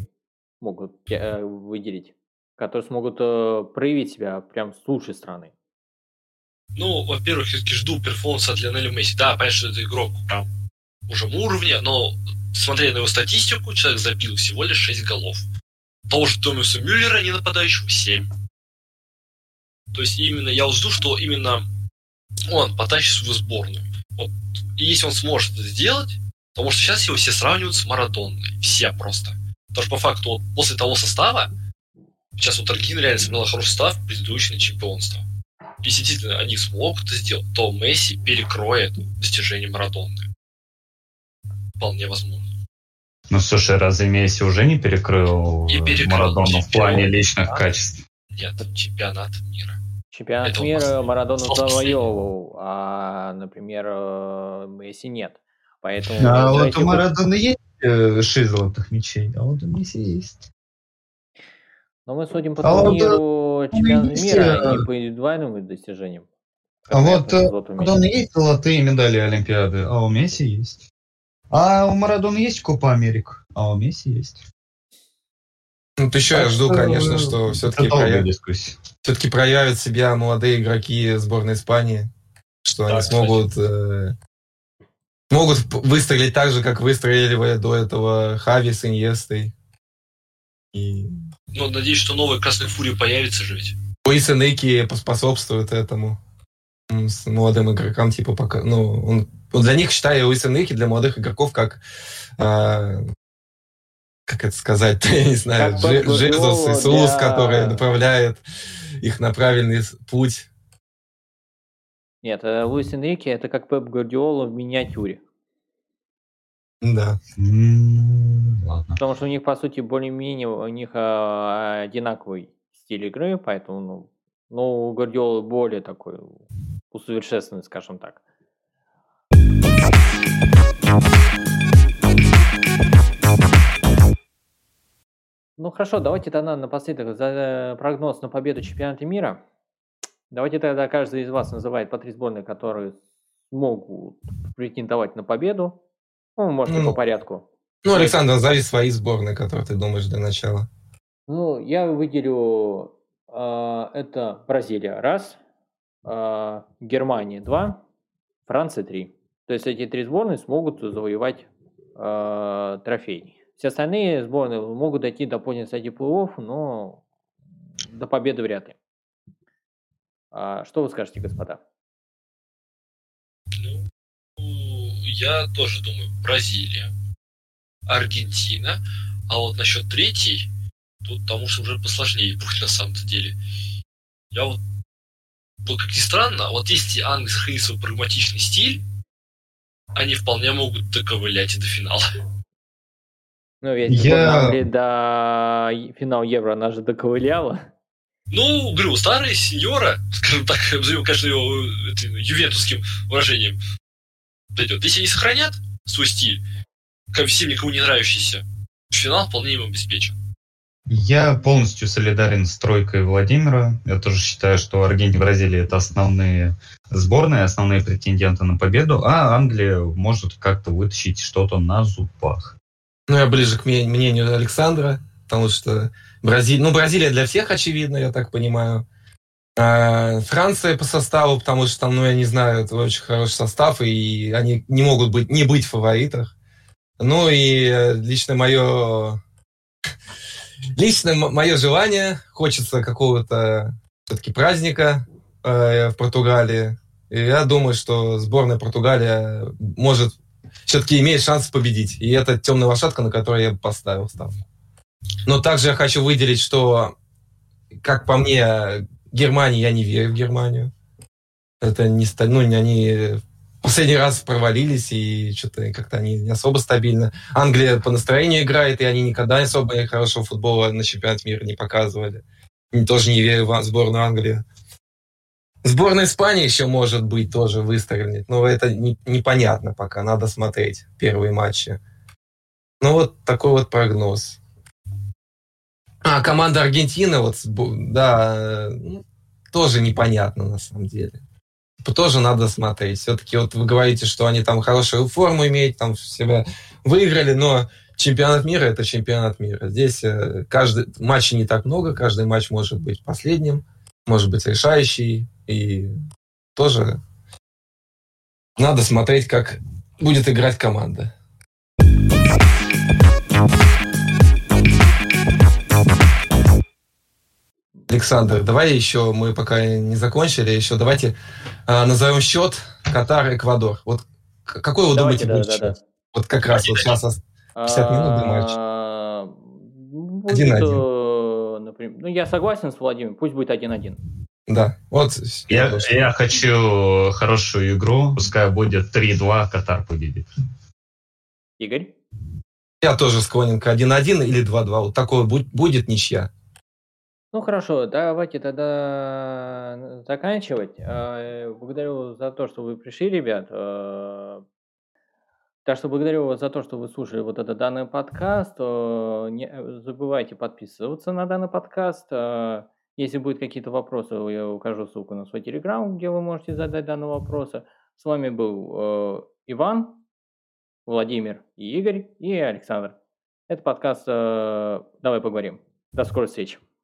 могут э, выделить, которые смогут э, проявить себя прям с лучшей стороны? Ну, во-первых, все-таки жду перформанса от Лионеля Месси. Да, понятно, что это игрок прям уже уровня, но смотря на его статистику, человек забил всего лишь 6 голов. Того же Томаса Мюллера, не нападающего, 7. То есть именно я жду, что именно он потащит свою сборную. Вот. И если он сможет это сделать, потому что сейчас его все сравнивают с Марадонной. Все просто. Потому что по факту вот, после того состава, сейчас вот Аргин реально сыграл хороший состав, предыдущий на чемпионство если действительно они смогут это сделать, то Месси перекроет достижение Марадонны. Вполне возможно. Ну, слушай, разве Месси уже не перекрыл, не перекрыл Марадону в плане личных качеств? Нет, чемпионат мира. Чемпионат это мира Марадону завоевывал, а, например, э, Месси нет. Поэтому, а вот у Марадоны есть э, шесть золотых мечей, а вот у Месси есть. Но мы судим по а турниру вот, чемпионата мира, а не по индивидуальным достижениям. А вот э, у Марадона есть золотые медали Олимпиады, а у Месси есть. А у Марадона есть Купа Америк, а у Месси есть. Ну, еще я жду, конечно, что все-таки проявят, все-таки проявят себя молодые игроки сборной Испании, что так, они смогут, э, могут выстрелить так же, как выстрелили до этого Хави с Иньестой. И Ну, надеюсь, что новая Красная Фурия появится же ведь. Луис Энейки поспособствует этому с молодым игрокам, типа, пока, ну, он, вот для них, считаю, Луис Энейки для молодых игроков как э, как это сказать, я не знаю, Джезус, Иисус, для... который направляет их на правильный путь. Нет, э, Луис Энрике это как Пеп Гвардиола в миниатюре. Да. Ладно. Потому что у них, по сути, более-менее у них а, одинаковый стиль игры, поэтому, ну, ну, у Гвардиолы более такой усовершенствованный, скажем так. Ну хорошо, давайте тогда напоследок за э, прогноз на победу чемпионата мира. Давайте тогда каждый из вас называет по три сборные, которые смогут претендовать на победу. Ну, можете ну, по порядку. Ну, Александр, назови свои сборные, которые ты думаешь для начала. Ну, я выделю э, это Бразилия раз, э, Германия два, Франция три. То есть эти три сборные смогут завоевать э, трофей. Все остальные сборные могут дойти до поздней стадии плей-офф, но до победы вряд ли. А что вы скажете, господа? Я тоже думаю, Бразилия, Аргентина, а вот насчет третьей, тут потому что уже посложнее будет на самом-то деле. Я вот, вот как ни странно, вот если Англия сохранит свой прагматичный стиль, они вполне могут доковылять и до финала. Ну, ведь я... Англии до финала Евро она же доковыляла. Ну, говорю, старая сеньора, скажем так, назовем, конечно, его этим, ювентусским выражением, дойдет. Если они сохранят свой стиль, как всем никому не нравящийся, финал вполне им обеспечен. Я полностью солидарен с тройкой Владимира. Я тоже считаю, что Аргентина и Бразилия это основные сборные, основные претенденты на победу, а Англия может как-то вытащить что-то на зубах. Ну, я ближе к мнению Александра, потому что Бразилия, ну, Бразилия для всех очевидно, я так понимаю. А Франция по составу, потому что там, ну, я не знаю, это очень хороший состав, и они не могут быть, не быть в фаворитах. Ну и э, лично мое лично мое желание, хочется какого-то все-таки праздника э, в Португалии. И я думаю, что сборная Португалия может все-таки имеет шанс победить. И это темная лошадка, на которую я поставил ставку. Но также я хочу выделить, что, как по мне, Германия, я не верю в Германию. Это не ну, они последний раз провалились, и что-то как-то они не особо стабильно. Англия по настроению играет, и они никогда особо хорошего футбола на чемпионат мира не показывали. Тоже не верю в сборную Англии. Сборная Испании еще может быть тоже выстрелить, но это не, непонятно пока, надо смотреть первые матчи. Ну вот такой вот прогноз. А команда Аргентины, вот, да, ну, тоже непонятно на самом деле. Тоже надо смотреть. Все-таки вот вы говорите, что они там хорошую форму имеют, там себя выиграли, но чемпионат мира это чемпионат мира. Здесь э, каждый матчей не так много, каждый матч может быть последним, может быть решающий. И тоже надо смотреть, как будет играть команда. Александр, давай еще, мы пока не закончили, еще давайте э, назовем счет Катар, Эквадор. Вот какой вы давайте, думаете да, будет да, счет? Да. Вот как раз вот сейчас 50 минут до матча. Один-один. Э, ну, я согласен с Владимиром, пусть будет один-один. Да, вот. Я, я хочу хорошую игру, пускай будет 3-2, Катар победит. Игорь? Я тоже склонен к 1-1 или 2-2. Вот такое будет ничья. Ну хорошо, давайте тогда заканчивать. А, благодарю за то, что вы пришли, ребят. А, так что благодарю вас за то, что вы слушали вот этот данный подкаст. Не забывайте подписываться на данный подкаст. Если будут какие-то вопросы, я укажу ссылку на свой телеграм, где вы можете задать данные вопросы. С вами был э, Иван, Владимир и Игорь и Александр. Это подкаст э, «Давай поговорим». До скорой встречи.